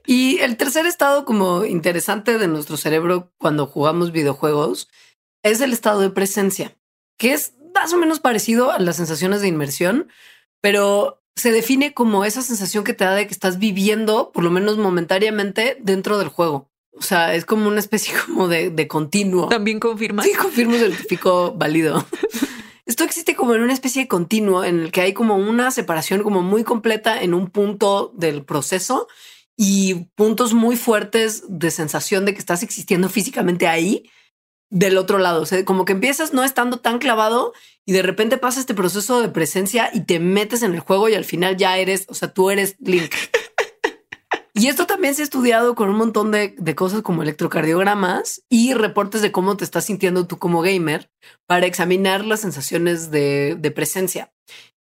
Y el tercer estado como interesante de nuestro cerebro cuando jugamos videojuegos es el estado de presencia, que es más o menos parecido a las sensaciones de inmersión, pero se define como esa sensación que te da de que estás viviendo, por lo menos momentáneamente, dentro del juego. O sea, es como una especie como de, de continuo. También confirma. Sí, confirmo certifico válido. Esto existe como en una especie de continuo en el que hay como una separación como muy completa en un punto del proceso y puntos muy fuertes de sensación de que estás existiendo físicamente ahí del otro lado. O sea, como que empiezas no estando tan clavado y de repente pasa este proceso de presencia y te metes en el juego y al final ya eres, o sea, tú eres Link. Y esto también se ha estudiado con un montón de, de cosas como electrocardiogramas y reportes de cómo te estás sintiendo tú como gamer para examinar las sensaciones de, de presencia.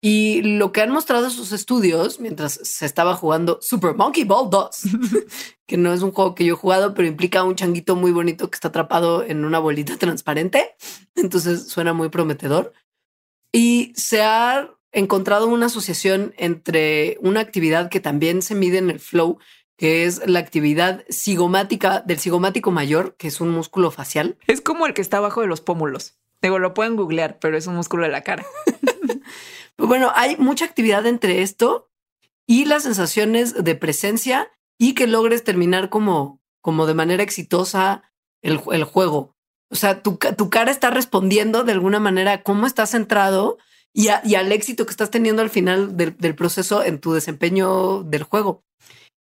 Y lo que han mostrado sus estudios mientras se estaba jugando Super Monkey Ball 2, que no es un juego que yo he jugado, pero implica un changuito muy bonito que está atrapado en una bolita transparente. Entonces suena muy prometedor. Y se ha encontrado una asociación entre una actividad que también se mide en el flow, que es la actividad cigomática del cigomático mayor, que es un músculo facial. Es como el que está abajo de los pómulos. Digo, lo pueden googlear, pero es un músculo de la cara. Bueno, hay mucha actividad entre esto y las sensaciones de presencia y que logres terminar como como de manera exitosa el, el juego. O sea, tu, tu, cara está respondiendo de alguna manera a cómo estás centrado y, y, al éxito que estás teniendo al final del, del proceso en tu desempeño del juego.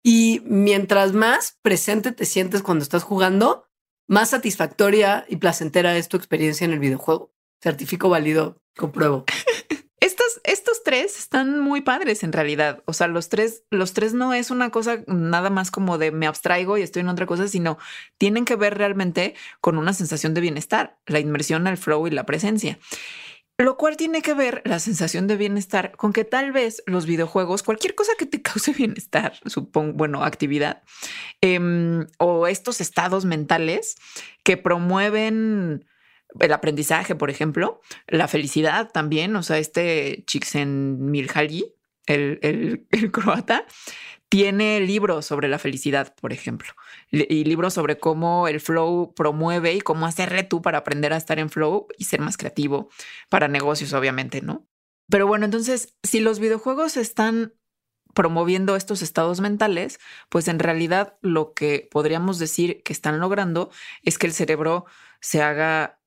Y mientras más presente te sientes cuando estás jugando, más satisfactoria y placentera es tu experiencia en el videojuego. Certifico válido, compruebo. Estos, estos tres están muy padres en realidad. O sea, los tres, los tres no es una cosa nada más como de me abstraigo y estoy en otra cosa, sino tienen que ver realmente con una sensación de bienestar, la inmersión al flow y la presencia. Lo cual tiene que ver la sensación de bienestar con que tal vez los videojuegos, cualquier cosa que te cause bienestar, supongo, bueno, actividad, eh, o estos estados mentales que promueven el aprendizaje, por ejemplo, la felicidad también, o sea, este Csikszentmihalyi, el, el, el croata, tiene libros sobre la felicidad, por ejemplo, y libros sobre cómo el flow promueve y cómo hacerle tú para aprender a estar en flow y ser más creativo para negocios, obviamente, ¿no? Pero bueno, entonces, si los videojuegos están promoviendo estos estados mentales, pues en realidad lo que podríamos decir que están logrando es que el cerebro se haga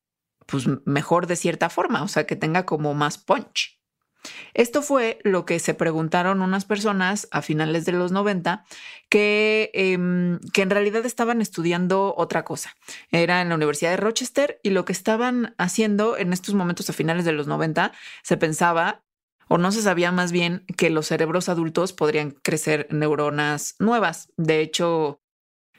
pues mejor de cierta forma, o sea, que tenga como más punch. Esto fue lo que se preguntaron unas personas a finales de los 90 que, eh, que en realidad estaban estudiando otra cosa. Era en la Universidad de Rochester y lo que estaban haciendo en estos momentos a finales de los 90 se pensaba o no se sabía más bien que los cerebros adultos podrían crecer neuronas nuevas. De hecho,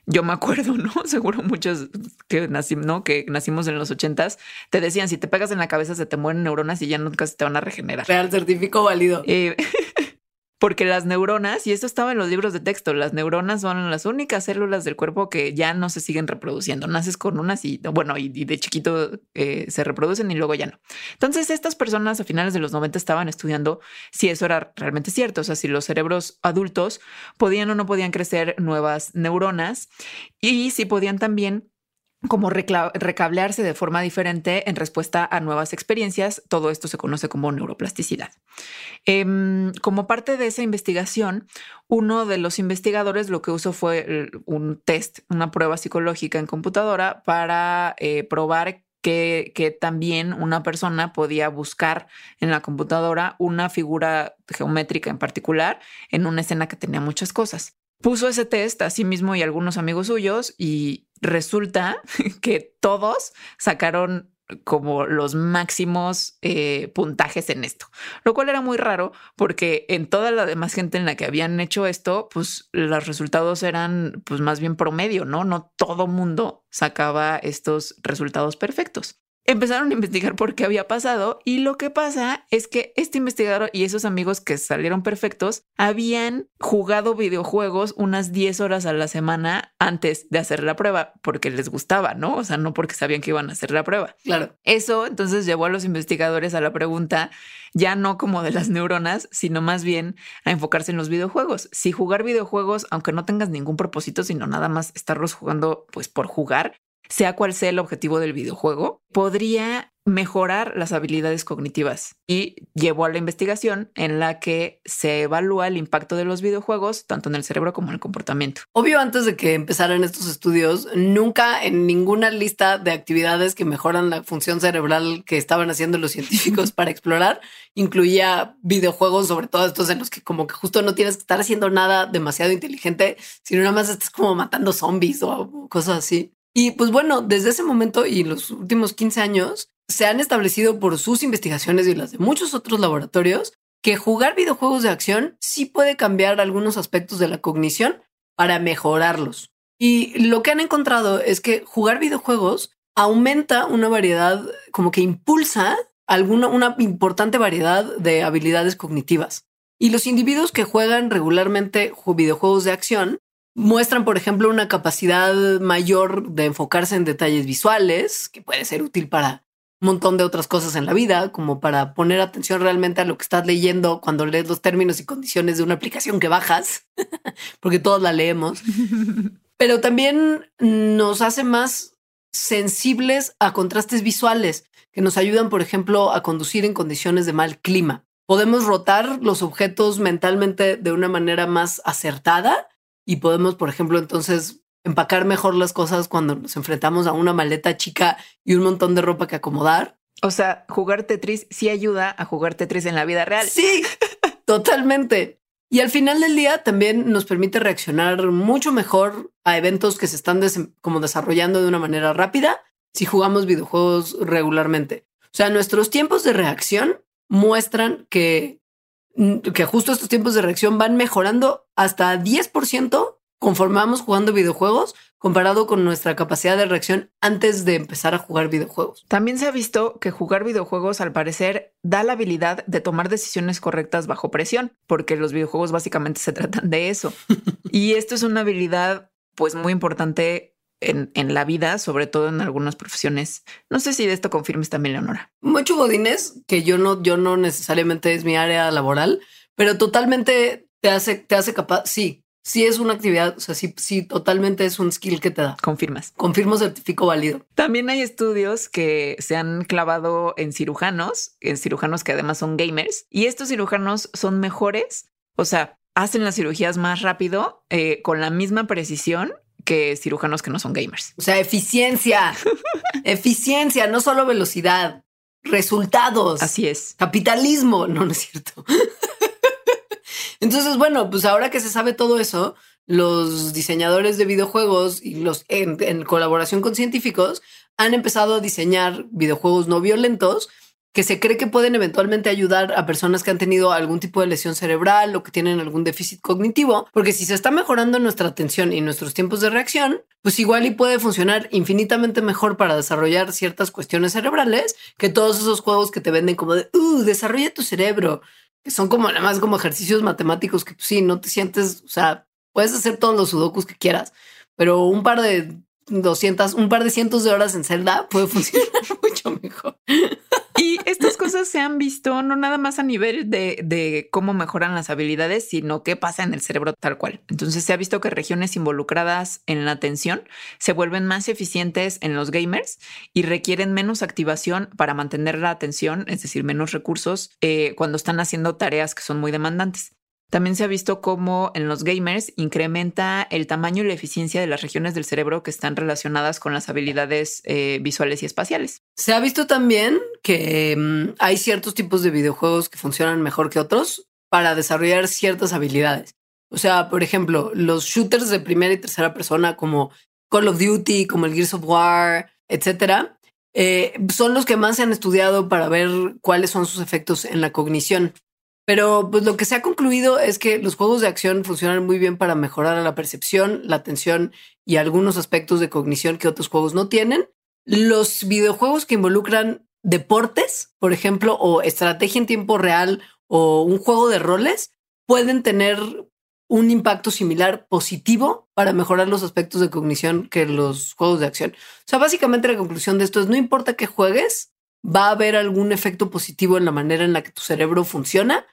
yo me acuerdo, ¿no? Seguro muchos que, nacimos, ¿no? que nacimos en los ochentas te decían, si te pegas en la cabeza se te mueren neuronas y ya nunca se te van a regenerar. Real certifico válido. Eh, porque las neuronas, y esto estaba en los libros de texto, las neuronas son las únicas células del cuerpo que ya no se siguen reproduciendo. Naces con unas y, bueno, y, de chiquito eh, se reproducen y luego ya no. Entonces, estas personas a finales de los 90 estaban estudiando si eso era realmente cierto, o sea, si los cerebros adultos podían o no podían crecer nuevas neuronas y si podían también como recablearse de forma diferente en respuesta a nuevas experiencias. Todo esto se conoce como neuroplasticidad. Eh, como parte de esa investigación, uno de los investigadores lo que usó fue un test, una prueba psicológica en computadora para eh, probar que, también una persona podía buscar en la computadora una figura geométrica en particular en una escena que tenía muchas cosas. Puso ese test a sí mismo y algunos amigos suyos y resulta que todos sacaron como los máximos eh, puntajes en esto, lo cual era muy raro porque en toda la demás gente en la que habían hecho esto, pues los resultados eran pues más bien promedio, ¿no? No todo mundo sacaba estos resultados perfectos empezaron a investigar por qué había pasado y lo que pasa es que este investigador y esos amigos que salieron perfectos habían jugado videojuegos unas 10 horas a la semana antes de hacer la prueba porque les gustaba, ¿no? O sea, no porque sabían que iban a hacer la prueba. Claro. Eso entonces llevó a los investigadores a la pregunta ya no como de las neuronas, sino más bien a enfocarse en los videojuegos. Si jugar videojuegos, aunque no tengas ningún propósito, sino nada más estarlos jugando pues por jugar, sea cual sea el objetivo del videojuego, podría mejorar las habilidades cognitivas y llevó a la investigación en la que se evalúa el impacto de los videojuegos tanto en el cerebro como en el comportamiento. Obvio, antes de que empezaran estos estudios, nunca en ninguna lista de actividades que mejoran la función cerebral que estaban haciendo los científicos para explorar incluía videojuegos, sobre todo estos en los que como que justo no tienes que estar haciendo nada demasiado inteligente, sino nada más estás como matando zombies o cosas así. Y pues bueno, desde ese momento y los últimos 15 años se han establecido por sus investigaciones y las de muchos otros laboratorios que jugar videojuegos de acción sí puede cambiar algunos aspectos de la cognición para mejorarlos. Y lo que han encontrado es que jugar videojuegos aumenta una variedad, como que impulsa alguna, una importante variedad de habilidades cognitivas. Y los individuos que juegan regularmente videojuegos de acción Muestran, por ejemplo, una capacidad mayor de enfocarse en detalles visuales, que puede ser útil para un montón de otras cosas en la vida, como para poner atención realmente a lo que estás leyendo cuando lees los términos y condiciones de una aplicación que bajas, porque todos la leemos. Pero también nos hace más sensibles a contrastes visuales que nos ayudan, por ejemplo, a conducir en condiciones de mal clima. Podemos rotar los objetos mentalmente de una manera más acertada y podemos, por ejemplo, entonces empacar mejor las cosas cuando nos enfrentamos a una maleta chica y un montón de ropa que acomodar. O sea, jugar Tetris sí ayuda a jugar Tetris en la vida real. Sí, totalmente. Y al final del día también nos permite reaccionar mucho mejor a eventos que se están como desarrollando de una manera rápida si jugamos videojuegos regularmente. O sea, nuestros tiempos de reacción muestran que, que justo estos tiempos de reacción van mejorando hasta 10% conforme vamos jugando videojuegos comparado con nuestra capacidad de reacción antes de empezar a jugar videojuegos. También se ha visto que jugar videojuegos al parecer da la habilidad de tomar decisiones correctas bajo presión, porque los videojuegos básicamente se tratan de eso. y esto es una habilidad pues muy importante en, en, la vida, sobre todo en algunas profesiones. No sé si de esto confirmes también, Leonora. Mucho godines, que yo no, yo no necesariamente es mi área laboral, pero totalmente te hace, te hace capaz. Sí, sí es una actividad, o sea, sí, sí, totalmente es un skill que te da. Confirmas. Confirmo certifico válido. También hay estudios que se han clavado en cirujanos, en cirujanos que además son gamers, y estos cirujanos son mejores, o sea, hacen las cirugías más rápido, eh, con la misma precisión que cirujanos que no son gamers. O sea, eficiencia, eficiencia, no solo velocidad, resultados. Así es. Capitalismo, no, no es cierto. Entonces, bueno, pues ahora que se sabe todo eso, los diseñadores de videojuegos y los en, colaboración con científicos han empezado a diseñar videojuegos no violentos que se cree que pueden eventualmente ayudar a personas que han tenido algún tipo de lesión cerebral o que tienen algún déficit cognitivo, porque si se está mejorando nuestra atención y nuestros tiempos de reacción, pues igual y puede funcionar infinitamente mejor para desarrollar ciertas cuestiones cerebrales que todos esos juegos que te venden como de, uh, desarrolla tu cerebro, que son como nada más como ejercicios matemáticos que pues, sí, no te sientes, o sea, puedes hacer todos los sudokus que quieras, pero un par de 200, un par de cientos de horas en Zelda puede funcionar mucho mejor. Cosas se han visto no nada más a nivel de, de, cómo mejoran las habilidades, sino qué pasa en el cerebro tal cual. Entonces se ha visto que regiones involucradas en la atención se vuelven más eficientes en los gamers y requieren menos activación para mantener la atención, es decir, menos recursos eh, cuando están haciendo tareas que son muy demandantes. También se ha visto cómo en los gamers incrementa el tamaño y la eficiencia de las regiones del cerebro que están relacionadas con las habilidades eh, visuales y espaciales. Se ha visto también que mm, hay ciertos tipos de videojuegos que funcionan mejor que otros para desarrollar ciertas habilidades. O sea, por ejemplo, los shooters de primera y tercera persona como Call of Duty, como el Gears of War, etcétera, eh, son los que más se han estudiado para ver cuáles son sus efectos en la cognición. Pero pues lo que se ha concluido es que los juegos de acción funcionan muy bien para mejorar la percepción, la atención y algunos aspectos de cognición que otros juegos no tienen. Los videojuegos que involucran deportes, por ejemplo, o estrategia en tiempo real o un juego de roles, pueden tener un impacto similar positivo para mejorar los aspectos de cognición que los juegos de acción. O sea, básicamente la conclusión de esto es no importa qué juegues, va a haber algún efecto positivo en la manera en la que tu cerebro funciona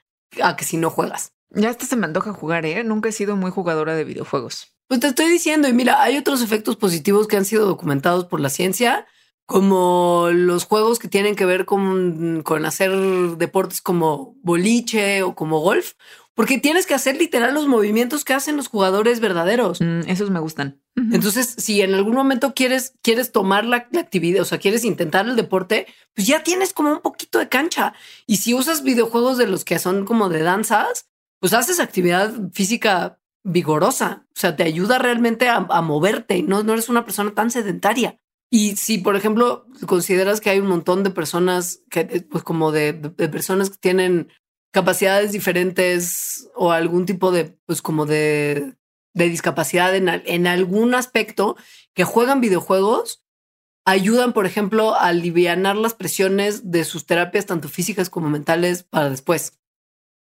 a que si no juegas. Ya hasta se me antoja jugar, ¿eh? Nunca he sido muy jugadora de videojuegos. Pues te estoy diciendo, y mira, hay otros efectos positivos que han sido documentados por la ciencia, como los juegos que tienen que ver con, con hacer deportes como boliche o como golf, porque tienes que hacer literal los movimientos que hacen los jugadores verdaderos. Mm, esos me gustan. Entonces, si en algún momento quieres, quieres tomar la, actividad, o sea, quieres intentar el deporte, pues ya tienes como un poquito de cancha. Y si usas videojuegos de los que son como de danzas, pues haces actividad física vigorosa. O sea, te ayuda realmente a, moverte y no, no eres una persona tan sedentaria. Y si, por ejemplo, consideras que hay un montón de personas que, pues como de, de personas que tienen capacidades diferentes o algún tipo de, pues como de de discapacidad en, en algún aspecto que juegan videojuegos ayudan, por ejemplo, a aliviar las presiones de sus terapias, tanto físicas como mentales, para después.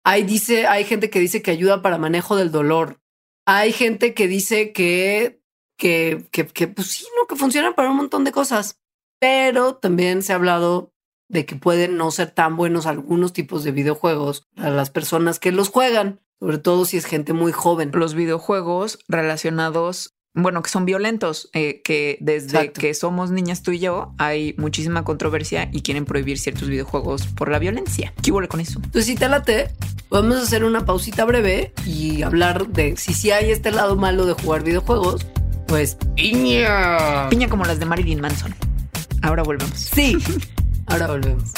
Hay, dice, hay gente que dice que ayuda para manejo del dolor. Hay gente que dice que, que, que, pues sí, no, que funcionan para un montón de cosas. Pero también se ha hablado de que pueden no ser tan buenos algunos tipos de videojuegos a las personas que los juegan sobre todo si es gente muy joven. Los videojuegos relacionados, bueno, que son violentos, eh, que desde que somos niñas tú y yo hay muchísima controversia y quieren prohibir ciertos videojuegos por la violencia. ¿Qué huele con eso? Entonces, si te late, podemos hacer una pausita breve y hablar de si sí hay este lado malo de jugar videojuegos Pues piña. Piña como las de Marilyn Manson. Ahora volvemos. Sí. Ahora volvemos.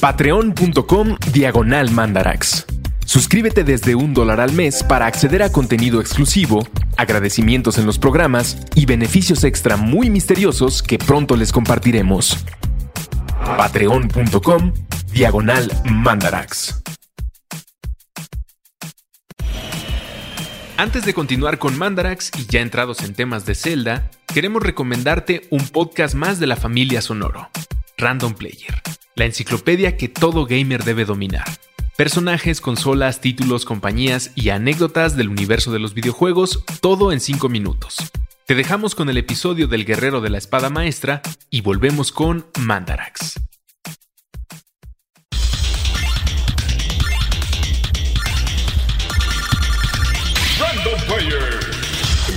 Patreon.com Diagonal Mandarax. Suscríbete desde un dólar al mes para acceder a contenido exclusivo, agradecimientos en los programas y beneficios extra muy misteriosos que pronto les compartiremos. Patreon.com Diagonal Mandarax. Antes de continuar con Mandarax y ya entrados en temas de Zelda, queremos recomendarte un podcast más de la familia Sonoro, Random Player, la enciclopedia que todo gamer debe dominar. Personajes, consolas, títulos, compañías y anécdotas del universo de los videojuegos, todo en 5 minutos. Te dejamos con el episodio del Guerrero de la Espada Maestra y volvemos con Mandarax.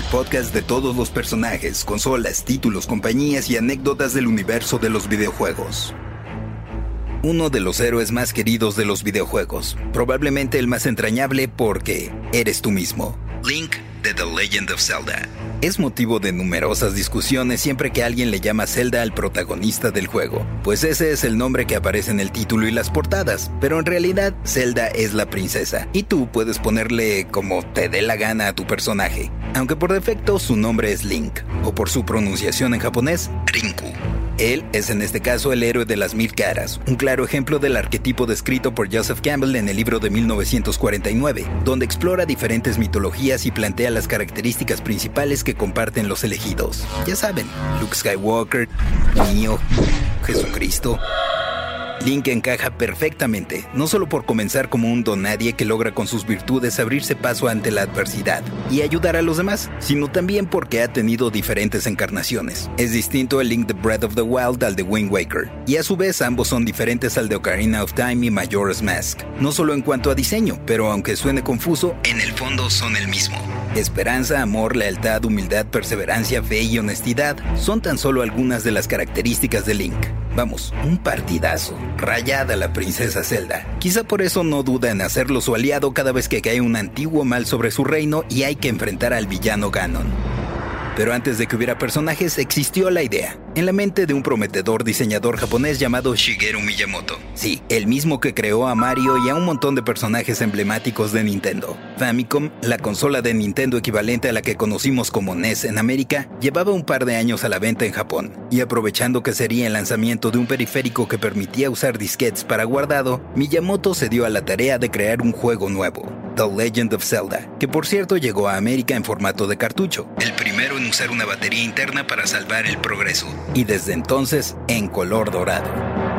Podcast de todos los personajes, consolas, títulos, compañías y anécdotas del universo de los videojuegos. Uno de los héroes más queridos de los videojuegos, probablemente el más entrañable porque eres tú mismo. Link de The Legend of Zelda. Es motivo de numerosas discusiones siempre que alguien le llama Zelda al protagonista del juego, pues ese es el nombre que aparece en el título y las portadas, pero en realidad Zelda es la princesa, y tú puedes ponerle como te dé la gana a tu personaje, aunque por defecto su nombre es Link, o por su pronunciación en japonés, Rinku. Él es en este caso el héroe de las mil caras, un claro ejemplo del arquetipo descrito por Joseph Campbell en el libro de 1949, donde explora diferentes mitologías y plantea las características principales que comparten los elegidos. Ya saben, Luke Skywalker, Neo, Jesucristo. Link encaja perfectamente, no solo por comenzar como un donadie que logra con sus virtudes abrirse paso ante la adversidad y ayudar a los demás, sino también porque ha tenido diferentes encarnaciones. Es distinto el Link de Breath of the Wild al de Wind Waker, y a su vez ambos son diferentes al de Ocarina of Time y Majora's Mask, no solo en cuanto a diseño, pero aunque suene confuso, en el fondo son el mismo. Esperanza, amor, lealtad, humildad, perseverancia, fe y honestidad son tan solo algunas de las características de Link. Vamos, un partidazo. Rayada la princesa Zelda. Quizá por eso no duda en hacerlo su aliado cada vez que cae un antiguo mal sobre su reino y hay que enfrentar al villano Ganon. Pero antes de que hubiera personajes, existió la idea, en la mente de un prometedor diseñador japonés llamado Shigeru Miyamoto. Sí, el mismo que creó a Mario y a un montón de personajes emblemáticos de Nintendo. Famicom, la consola de Nintendo equivalente a la que conocimos como NES en América, llevaba un par de años a la venta en Japón, y aprovechando que sería el lanzamiento de un periférico que permitía usar disquetes para guardado, Miyamoto se dio a la tarea de crear un juego nuevo, The Legend of Zelda, que por cierto llegó a América en formato de cartucho, el primero en usar una batería interna para salvar el progreso, y desde entonces en color dorado.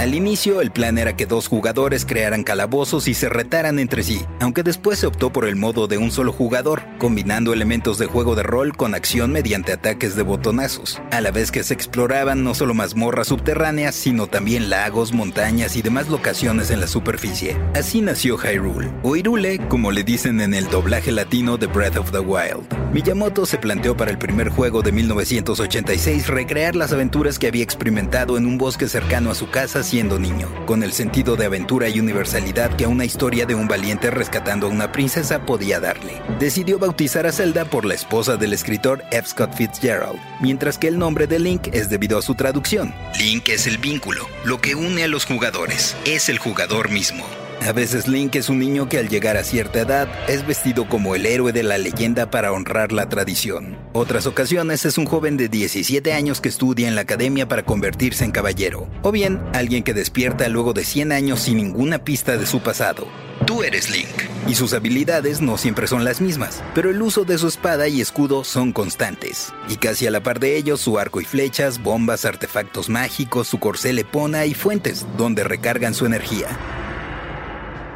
Al inicio, el plan era que dos jugadores crearan calabozos y se retaran entre sí, aunque después se optó por el modo de un solo jugador, combinando elementos de juego de rol con acción mediante ataques de botonazos, a la vez que se exploraban no solo mazmorras subterráneas, sino también lagos, montañas y demás locaciones en la superficie. Así nació Hyrule, o Hyrule, como le dicen en el doblaje latino de Breath of the Wild. Miyamoto se planteó para el primer juego de 1986 recrear las aventuras que había experimentado en un bosque cercano a su casa siendo niño, con el sentido de aventura y universalidad que una historia de un valiente rescatando a una princesa podía darle. Decidió bautizar a Zelda por la esposa del escritor F. Scott Fitzgerald, mientras que el nombre de Link es debido a su traducción. Link es el vínculo, lo que une a los jugadores, es el jugador mismo. A veces Link es un niño que al llegar a cierta edad es vestido como el héroe de la leyenda para honrar la tradición. Otras ocasiones es un joven de 17 años que estudia en la academia para convertirse en caballero. O bien alguien que despierta luego de 100 años sin ninguna pista de su pasado. Tú eres Link, y sus habilidades no siempre son las mismas, pero el uso de su espada y escudo son constantes. Y casi a la par de ellos su arco y flechas, bombas, artefactos mágicos, su corcel epona y fuentes, donde recargan su energía.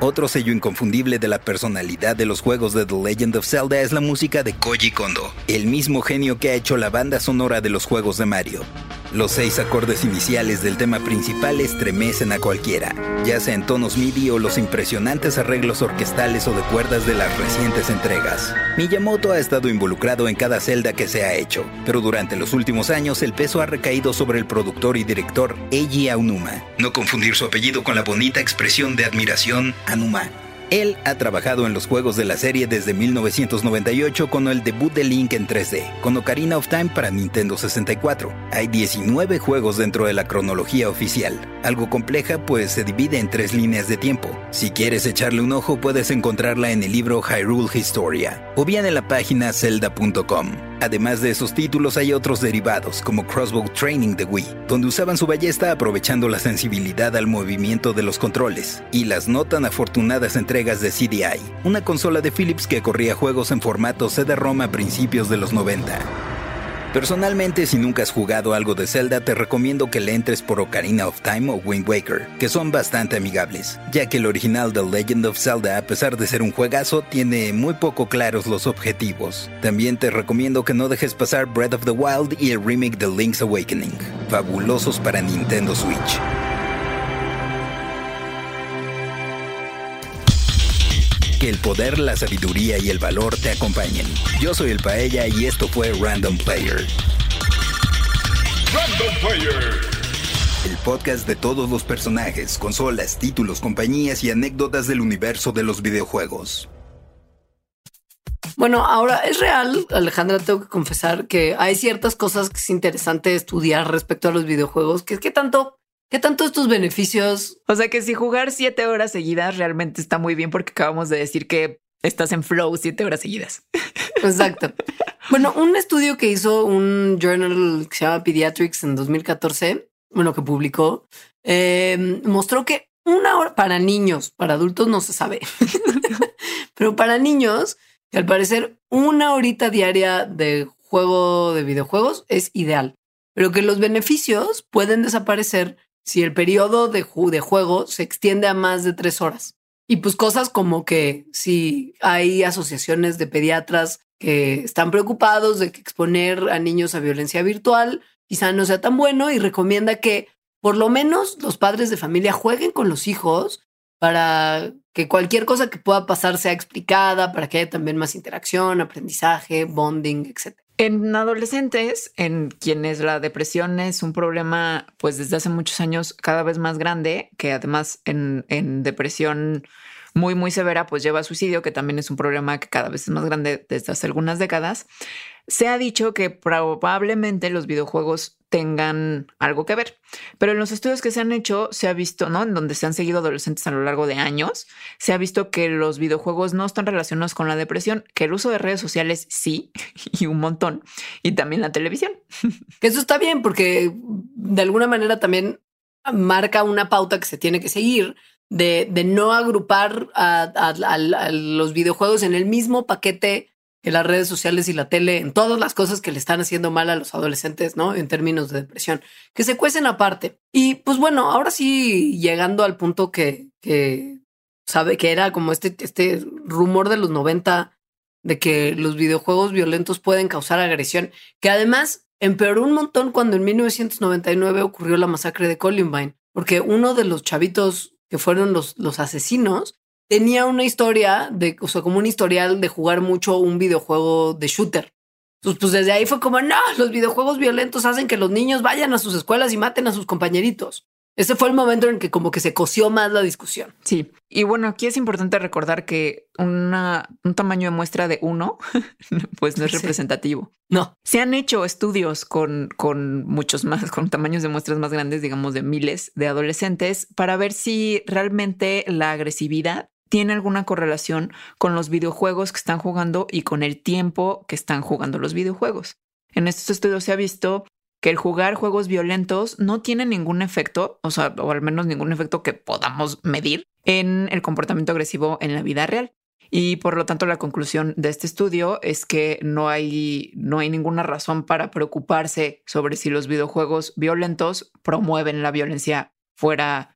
Otro sello inconfundible de la personalidad de los juegos de The Legend of Zelda es la música de Koji Kondo, el mismo genio que ha hecho la banda sonora de los juegos de Mario. Los seis acordes iniciales del tema principal estremecen a cualquiera, ya sea en tonos MIDI o los impresionantes arreglos orquestales o de cuerdas de las recientes entregas. Miyamoto ha estado involucrado en cada celda que se ha hecho, pero durante los últimos años el peso ha recaído sobre el productor y director Eiji Aonuma. No confundir su apellido con la bonita expresión de admiración Anuma. Él ha trabajado en los juegos de la serie desde 1998 con el debut de Link en 3D, con Ocarina of Time para Nintendo 64. Hay 19 juegos dentro de la cronología oficial, algo compleja pues se divide en tres líneas de tiempo. Si quieres echarle un ojo puedes encontrarla en el libro Hyrule Historia o bien en la página zelda.com. Además de esos títulos hay otros derivados como Crossbow Training de Wii, donde usaban su ballesta aprovechando la sensibilidad al movimiento de los controles, y las no tan afortunadas entregas de CDI, una consola de Philips que corría juegos en formato CD-ROM a principios de los 90. Personalmente, si nunca has jugado algo de Zelda, te recomiendo que le entres por Ocarina of Time o Wind Waker, que son bastante amigables, ya que el original The Legend of Zelda, a pesar de ser un juegazo, tiene muy poco claros los objetivos. También te recomiendo que no dejes pasar Breath of the Wild y el remake de Link's Awakening, fabulosos para Nintendo Switch. Que el poder, la sabiduría y el valor te acompañen. Yo soy el Paella y esto fue Random Player. Random Player. El podcast de todos los personajes, consolas, títulos, compañías y anécdotas del universo de los videojuegos. Bueno, ahora es real, Alejandra, tengo que confesar que hay ciertas cosas que es interesante estudiar respecto a los videojuegos, que es que tanto ¿Qué tanto estos beneficios? O sea que si jugar siete horas seguidas realmente está muy bien porque acabamos de decir que estás en flow siete horas seguidas. Exacto. Bueno, un estudio que hizo un journal que se llama Pediatrics en 2014, bueno, que publicó, eh, mostró que una hora para niños, para adultos no se sabe, pero para niños, que al parecer una horita diaria de juego de videojuegos es ideal, pero que los beneficios pueden desaparecer si el periodo de, de juego se extiende a más de tres horas. Y pues cosas como que si hay asociaciones de pediatras que están preocupados de que exponer a niños a violencia virtual quizá no sea tan bueno y recomienda que por lo menos los padres de familia jueguen con los hijos para que cualquier cosa que pueda pasar sea explicada, para que haya también más interacción, aprendizaje, bonding, etc. En adolescentes, en quienes la depresión es un problema, pues desde hace muchos años cada vez más grande, que además en, depresión muy, muy severa, pues lleva a suicidio, que también es un problema que cada vez es más grande desde hace algunas décadas. Se ha dicho que probablemente los videojuegos tengan algo que ver, pero en los estudios que se han hecho se ha visto, ¿no? En donde se han seguido adolescentes a lo largo de años, se ha visto que los videojuegos no están relacionados con la depresión, que el uso de redes sociales sí, y un montón, y también la televisión. Eso está bien porque de alguna manera también marca una pauta que se tiene que seguir de, no agrupar a los videojuegos en el mismo paquete en las redes sociales y la tele, en todas las cosas que le están haciendo mal a los adolescentes, ¿no? En términos de depresión, que se cuecen aparte. Y pues bueno, ahora sí, llegando al punto que, que sabe que era como este, este rumor de los 90 de que los videojuegos violentos pueden causar agresión, que además empeoró un montón cuando en 1999 ocurrió la masacre de Columbine, porque uno de los chavitos que fueron los, los asesinos tenía una historia de, o sea, como un historial de jugar mucho un videojuego de shooter. Entonces, pues desde ahí fue como, no, los videojuegos violentos hacen que los niños vayan a sus escuelas y maten a sus compañeritos. Ese fue el momento en que como que se coció más la discusión. Sí. Y bueno, aquí es importante recordar que una, un tamaño de muestra de uno, pues no es representativo. No. Se han hecho estudios con, con muchos más, con tamaños de muestras más grandes, digamos de miles de adolescentes, para ver si realmente la agresividad tiene alguna correlación con los videojuegos que están jugando y con el tiempo que están jugando los videojuegos. En estos estudios se ha visto que el jugar juegos violentos no tiene ningún efecto, o sea, o al menos ningún efecto que podamos medir en el comportamiento agresivo en la vida real. Y por lo tanto, la conclusión de este estudio es que no hay, no hay ninguna razón para preocuparse sobre si los videojuegos violentos promueven la violencia fuera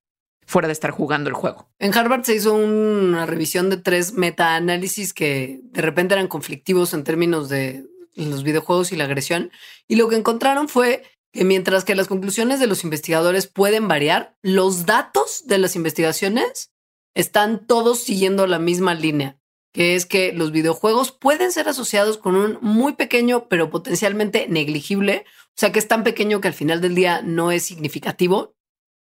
fuera de estar jugando el juego. En Harvard se hizo una revisión de tres metaanálisis que de repente eran conflictivos en términos de los videojuegos y la agresión. Y lo que encontraron fue que mientras que las conclusiones de los investigadores pueden variar, los datos de las investigaciones están todos siguiendo la misma línea, que es que los videojuegos pueden ser asociados con un muy pequeño, pero potencialmente negligible, o sea que es tan pequeño que al final del día no es significativo,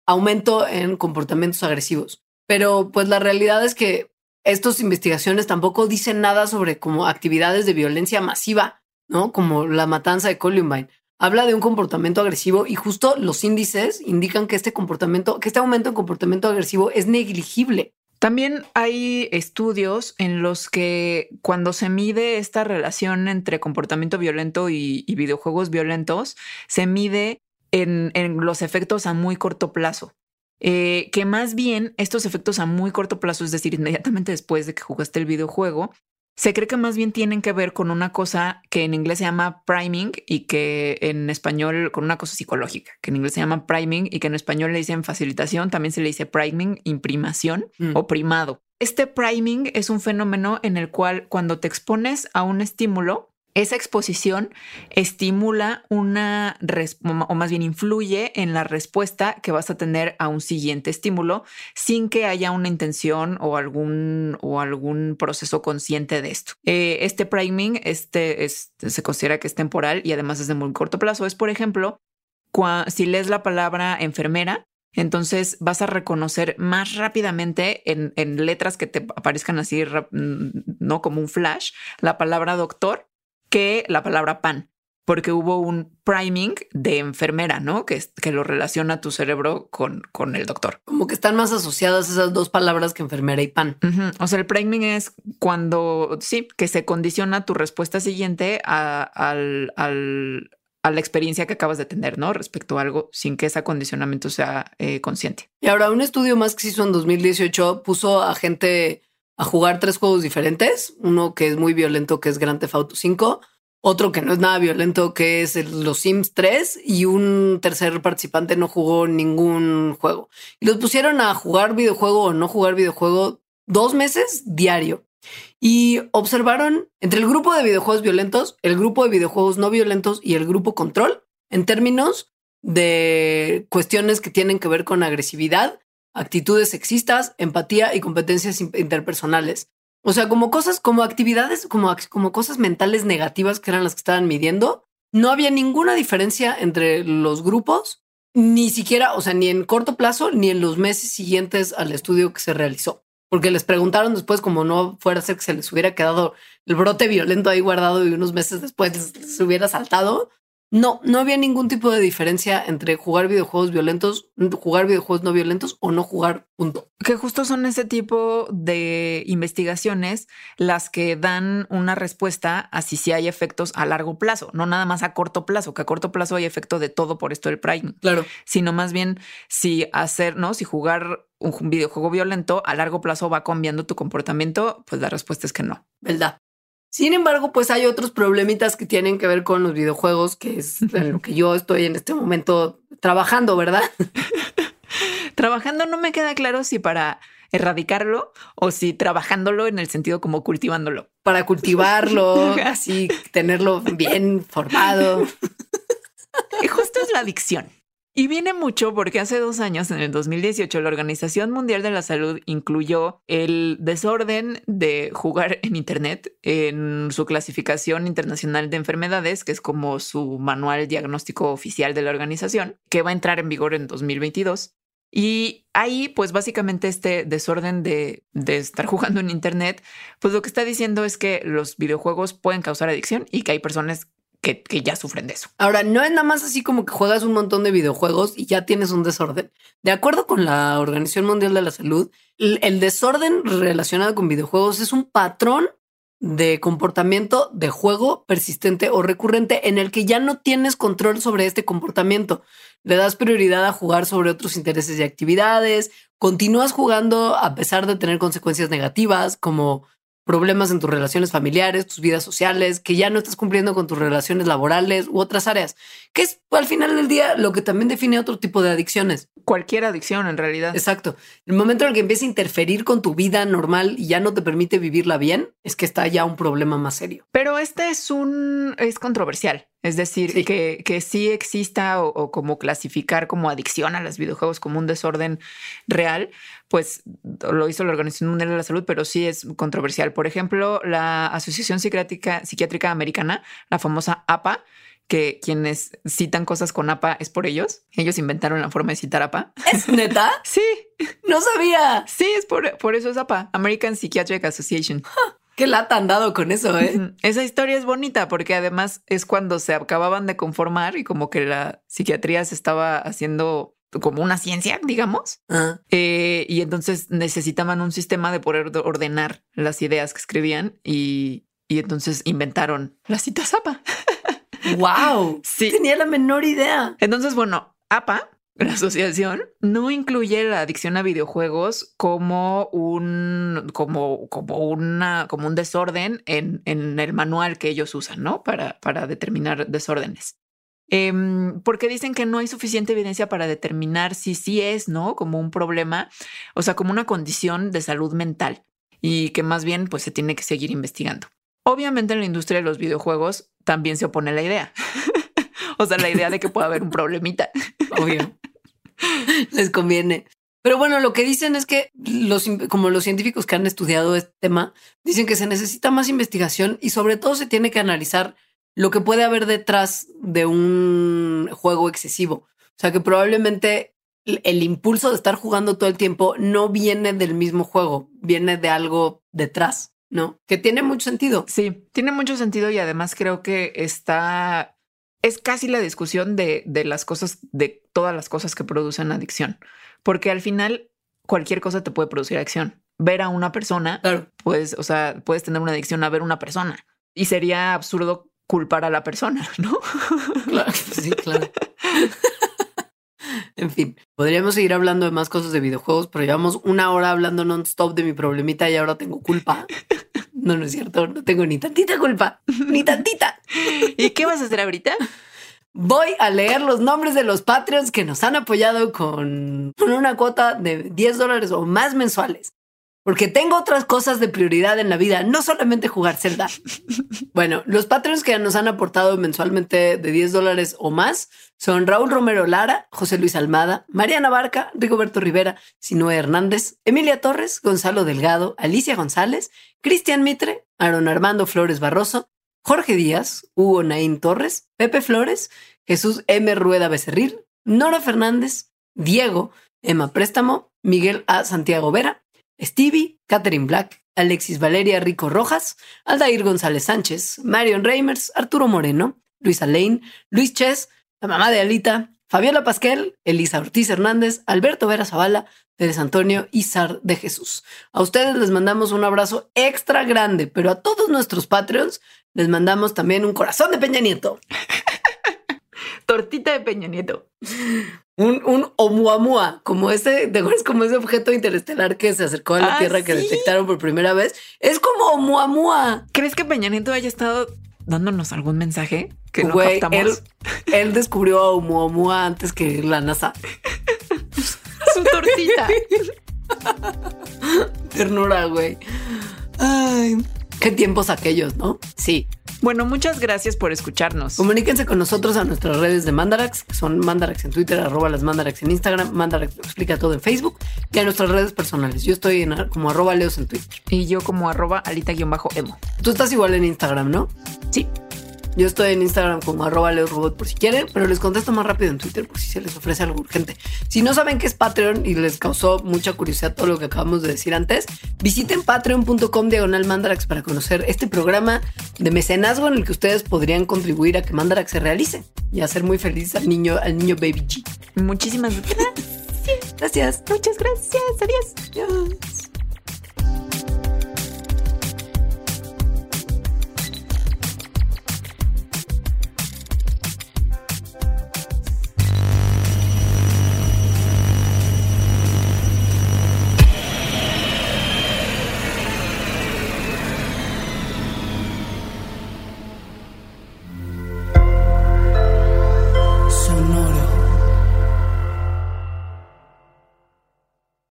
aumento en comportamientos agresivos. Pero pues la realidad es que estas investigaciones tampoco dicen nada sobre como actividades de violencia masiva, ¿no? Como la matanza de Columbine. Habla de un comportamiento agresivo y justo los índices indican que este comportamiento, que este aumento en comportamiento agresivo es negligible. También hay estudios en los que cuando se mide esta relación entre comportamiento violento y, videojuegos violentos, se mide en, los efectos a muy corto plazo. Eh, que más bien estos efectos a muy corto plazo, es decir, inmediatamente después de que jugaste el videojuego, se cree que más bien tienen que ver con una cosa que en inglés se llama priming y que en español con una cosa psicológica, que en inglés se llama priming y que en español le dicen facilitación, también se le dice priming, imprimación mm. o primado. Este priming es un fenómeno en el cual cuando te expones a un estímulo, esa exposición estimula una, o más bien influye en la respuesta que vas a tener a un siguiente estímulo sin que haya una intención o algún, o algún proceso consciente de esto. Eh, este priming este, se considera que es temporal y además es de muy corto plazo. Es, por ejemplo, si lees la palabra enfermera, entonces vas a reconocer más rápidamente en, en, letras que te aparezcan así, no como un flash, la palabra doctor que la palabra pan, porque hubo un priming de enfermera, ¿no? Que, que lo relaciona tu cerebro con, con el doctor. Como que están más asociadas esas dos palabras que enfermera y pan. O sea, el priming es cuando, sí, que se condiciona tu respuesta siguiente a, al, al, a la experiencia que acabas de tener, ¿no? Respecto a algo sin que ese acondicionamiento sea eh, consciente. Y ahora, un estudio más que se hizo en 2018 puso a gente a jugar tres juegos diferentes. Uno que es muy violento, que es Grand Theft Auto 5. Otro que no es nada violento, que es los Sims 3. Y un tercer participante no jugó ningún juego. Y los pusieron a jugar videojuego o no jugar videojuego dos meses diario. Y observaron entre el grupo de videojuegos violentos, el grupo de videojuegos no violentos y el grupo control en términos de cuestiones que tienen que ver con agresividad actitudes sexistas, empatía y competencias interpersonales. O sea, como cosas, como actividades, como, como cosas mentales negativas que eran las que estaban midiendo, no había ninguna diferencia entre los grupos, ni siquiera, o sea, ni en corto plazo, ni en los meses siguientes al estudio que se realizó. Porque les preguntaron después, como no fuera a ser que se les hubiera quedado el brote violento ahí guardado y unos meses después les hubiera saltado, no, no había ningún tipo de diferencia entre jugar videojuegos violentos, jugar videojuegos no violentos o no jugar, punto. Que justo son ese tipo de investigaciones las que dan una respuesta a si sí hay efectos a largo plazo, no nada más a corto plazo, que a corto plazo hay efecto de todo por esto del Prime. Claro. Sino más bien si hacer, ¿no? Si jugar un videojuego violento a largo plazo va cambiando tu comportamiento, pues la respuesta es que no. ¿Verdad? Sin embargo, pues hay otros problemitas que tienen que ver con los videojuegos, que es en lo que yo estoy en este momento trabajando, ¿verdad? trabajando no me queda claro si para erradicarlo o si trabajándolo en el sentido como cultivándolo. Para cultivarlo, así tenerlo bien formado. Y justo es la adicción. Y viene mucho porque hace dos años, en el 2018, la Organización Mundial de la Salud incluyó el desorden de jugar en Internet en su clasificación internacional de enfermedades, que es como su manual diagnóstico oficial de la organización, que va a entrar en vigor en 2022. Y ahí, pues básicamente este desorden de, de, estar jugando en Internet, pues lo que está diciendo es que los videojuegos pueden causar adicción y que hay personas que, ya sufren de eso. Ahora, no es nada más así como que juegas un montón de videojuegos y ya tienes un desorden. De acuerdo con la Organización Mundial de la Salud, el, desorden relacionado con videojuegos es un patrón de comportamiento de juego persistente o recurrente en el que ya no tienes control sobre este comportamiento. Le das prioridad a jugar sobre otros intereses y actividades, continúas jugando a pesar de tener consecuencias negativas como problemas en tus relaciones familiares, tus vidas sociales, que ya no estás cumpliendo con tus relaciones laborales u otras áreas, que es al final del día lo que también define otro tipo de adicciones. Cualquier adicción en realidad. Exacto. El momento en el que empieza a interferir con tu vida normal y ya no te permite vivirla bien, es que está ya un problema más serio. Pero este es un, es controversial. Es decir, Que, que sí exista o, como clasificar como adicción a los videojuegos como un desorden real, pues lo hizo la Organización Mundial de la Salud, pero sí es controversial. Por ejemplo, la Asociación Psiquiátrica, Psiquiátrica Americana, la famosa APA, que quienes citan cosas con APA es por ellos. Ellos inventaron la forma de citar APA. ¿Es neta? Sí, No sabía. sí, es por, por eso es APA, American Psychiatric Association. Qué lata han dado con eso, ¿eh? Esa historia es bonita porque además es cuando se acababan de conformar y como que la psiquiatría se estaba haciendo como una ciencia, digamos. Ah, Eh, y entonces necesitaban un sistema de poder de- ordenar las ideas que escribían y, y entonces inventaron la cita APA. wow. Sí. Tenía la menor idea. Entonces, bueno, APA, la asociación, no incluye la adicción a videojuegos como un, como, como una, como un desorden en, en el manual que ellos usan, ¿no? Para, para determinar desórdenes. Em, porque dicen que no hay suficiente evidencia para determinar si sí es, ¿no? Como un problema, o sea, como una condición de salud mental y que más bien pues se tiene que seguir investigando. Obviamente en la industria de los videojuegos también se opone a la idea. o sea, la idea de que pueda haber un problemita. Obvio. Les conviene. Pero bueno, lo que dicen es que los, como los científicos que han estudiado este tema, dicen que se necesita más investigación y sobre todo se tiene que analizar lo que puede haber detrás de un juego excesivo. O sea, que probablemente el impulso de estar jugando todo el tiempo no viene del mismo juego, viene de algo detrás, ¿no? Que tiene mucho sentido. Sí, tiene mucho sentido y además creo que está, es casi la discusión de, de las cosas, de todas las cosas que producen adicción, porque al final cualquier cosa te puede producir adicción. Ver a una persona, Claro. pues, o sea, puedes tener una adicción a ver una persona y sería absurdo culpar a la persona, ¿no? Claro, sí, claro. En fin, podríamos seguir hablando de más cosas de videojuegos, pero llevamos una hora hablando non-stop de mi problemita y ahora tengo culpa. No, no es cierto, no tengo ni tantita culpa, ni tantita. ¿Y qué vas a hacer ahorita? Voy a leer los nombres de los Patreons que nos han apoyado con una cuota de 10 dólares o más mensuales. Porque tengo otras cosas de prioridad en la vida, no solamente jugar Zelda. Bueno, los Patreons que nos han aportado mensualmente de 10 dólares o más son Raúl Romero Lara, José Luis Almada, Mariana Barca, Rigoberto Rivera, Sinue Hernández, Emilia Torres, Gonzalo Delgado, Alicia González, Cristian Mitre, Aaron Armando Flores Barroso, Jorge Díaz, Hugo Naín Torres, Pepe Flores, Jesús M. Rueda Becerril, Nora Fernández, Diego, Emma Préstamo, Miguel A. Santiago Vera, Stevie, Catherine Black, Alexis Valeria Rico Rojas, Aldair González Sánchez, Marion Reimers, Arturo Moreno, Luisa Lane, Luis Ches, la mamá de Alita, Fabiola Pasquel, Elisa Ortiz Hernández, Alberto Vera Zavala, Teres Antonio y Sar de Jesús. A ustedes les mandamos un abrazo extra grande, pero a todos nuestros Patreons les mandamos también un corazón de Peña Nieto. Tortita de Peña Nieto. Un, un Oumuamua, como ese, ¿te acuerdas? Como ese objeto interestelar que se acercó a la Ah, Tierra que sí. detectaron por primera vez. Es como Oumuamua. ¿Crees que Peña Nieto haya estado dándonos algún mensaje que no Güey, captamos? él, él descubrió a Oumuamua antes que la NASA. Su tortita. Ternura, güey. Ay, qué tiempos aquellos, ¿no? Sí. Bueno, muchas gracias por escucharnos. Comuníquense con nosotros a nuestras redes de Mandarax, que son Mandarax en Twitter, arroba las Mandarax en Instagram, Mandarax explica todo en Facebook y a nuestras redes personales. Yo estoy en, como arroba leos en Twitter. Y yo como arroba alita-emo. Tú estás igual en Instagram, ¿no? Sí. Yo estoy en Instagram como arroba leosrobot por si quieren, pero les contesto más rápido en Twitter por si se les ofrece algo urgente. Si no saben qué es Patreon y les causó mucha curiosidad todo lo que acabamos de decir antes, visiten patreon.com diagonal mandarax para conocer este programa de mecenazgo en el que ustedes podrían contribuir a que Mandarax se realice y hacer muy feliz al niño, al niño Baby G. Muchísimas gracias. Gracias. Muchas gracias. Adiós. Adiós.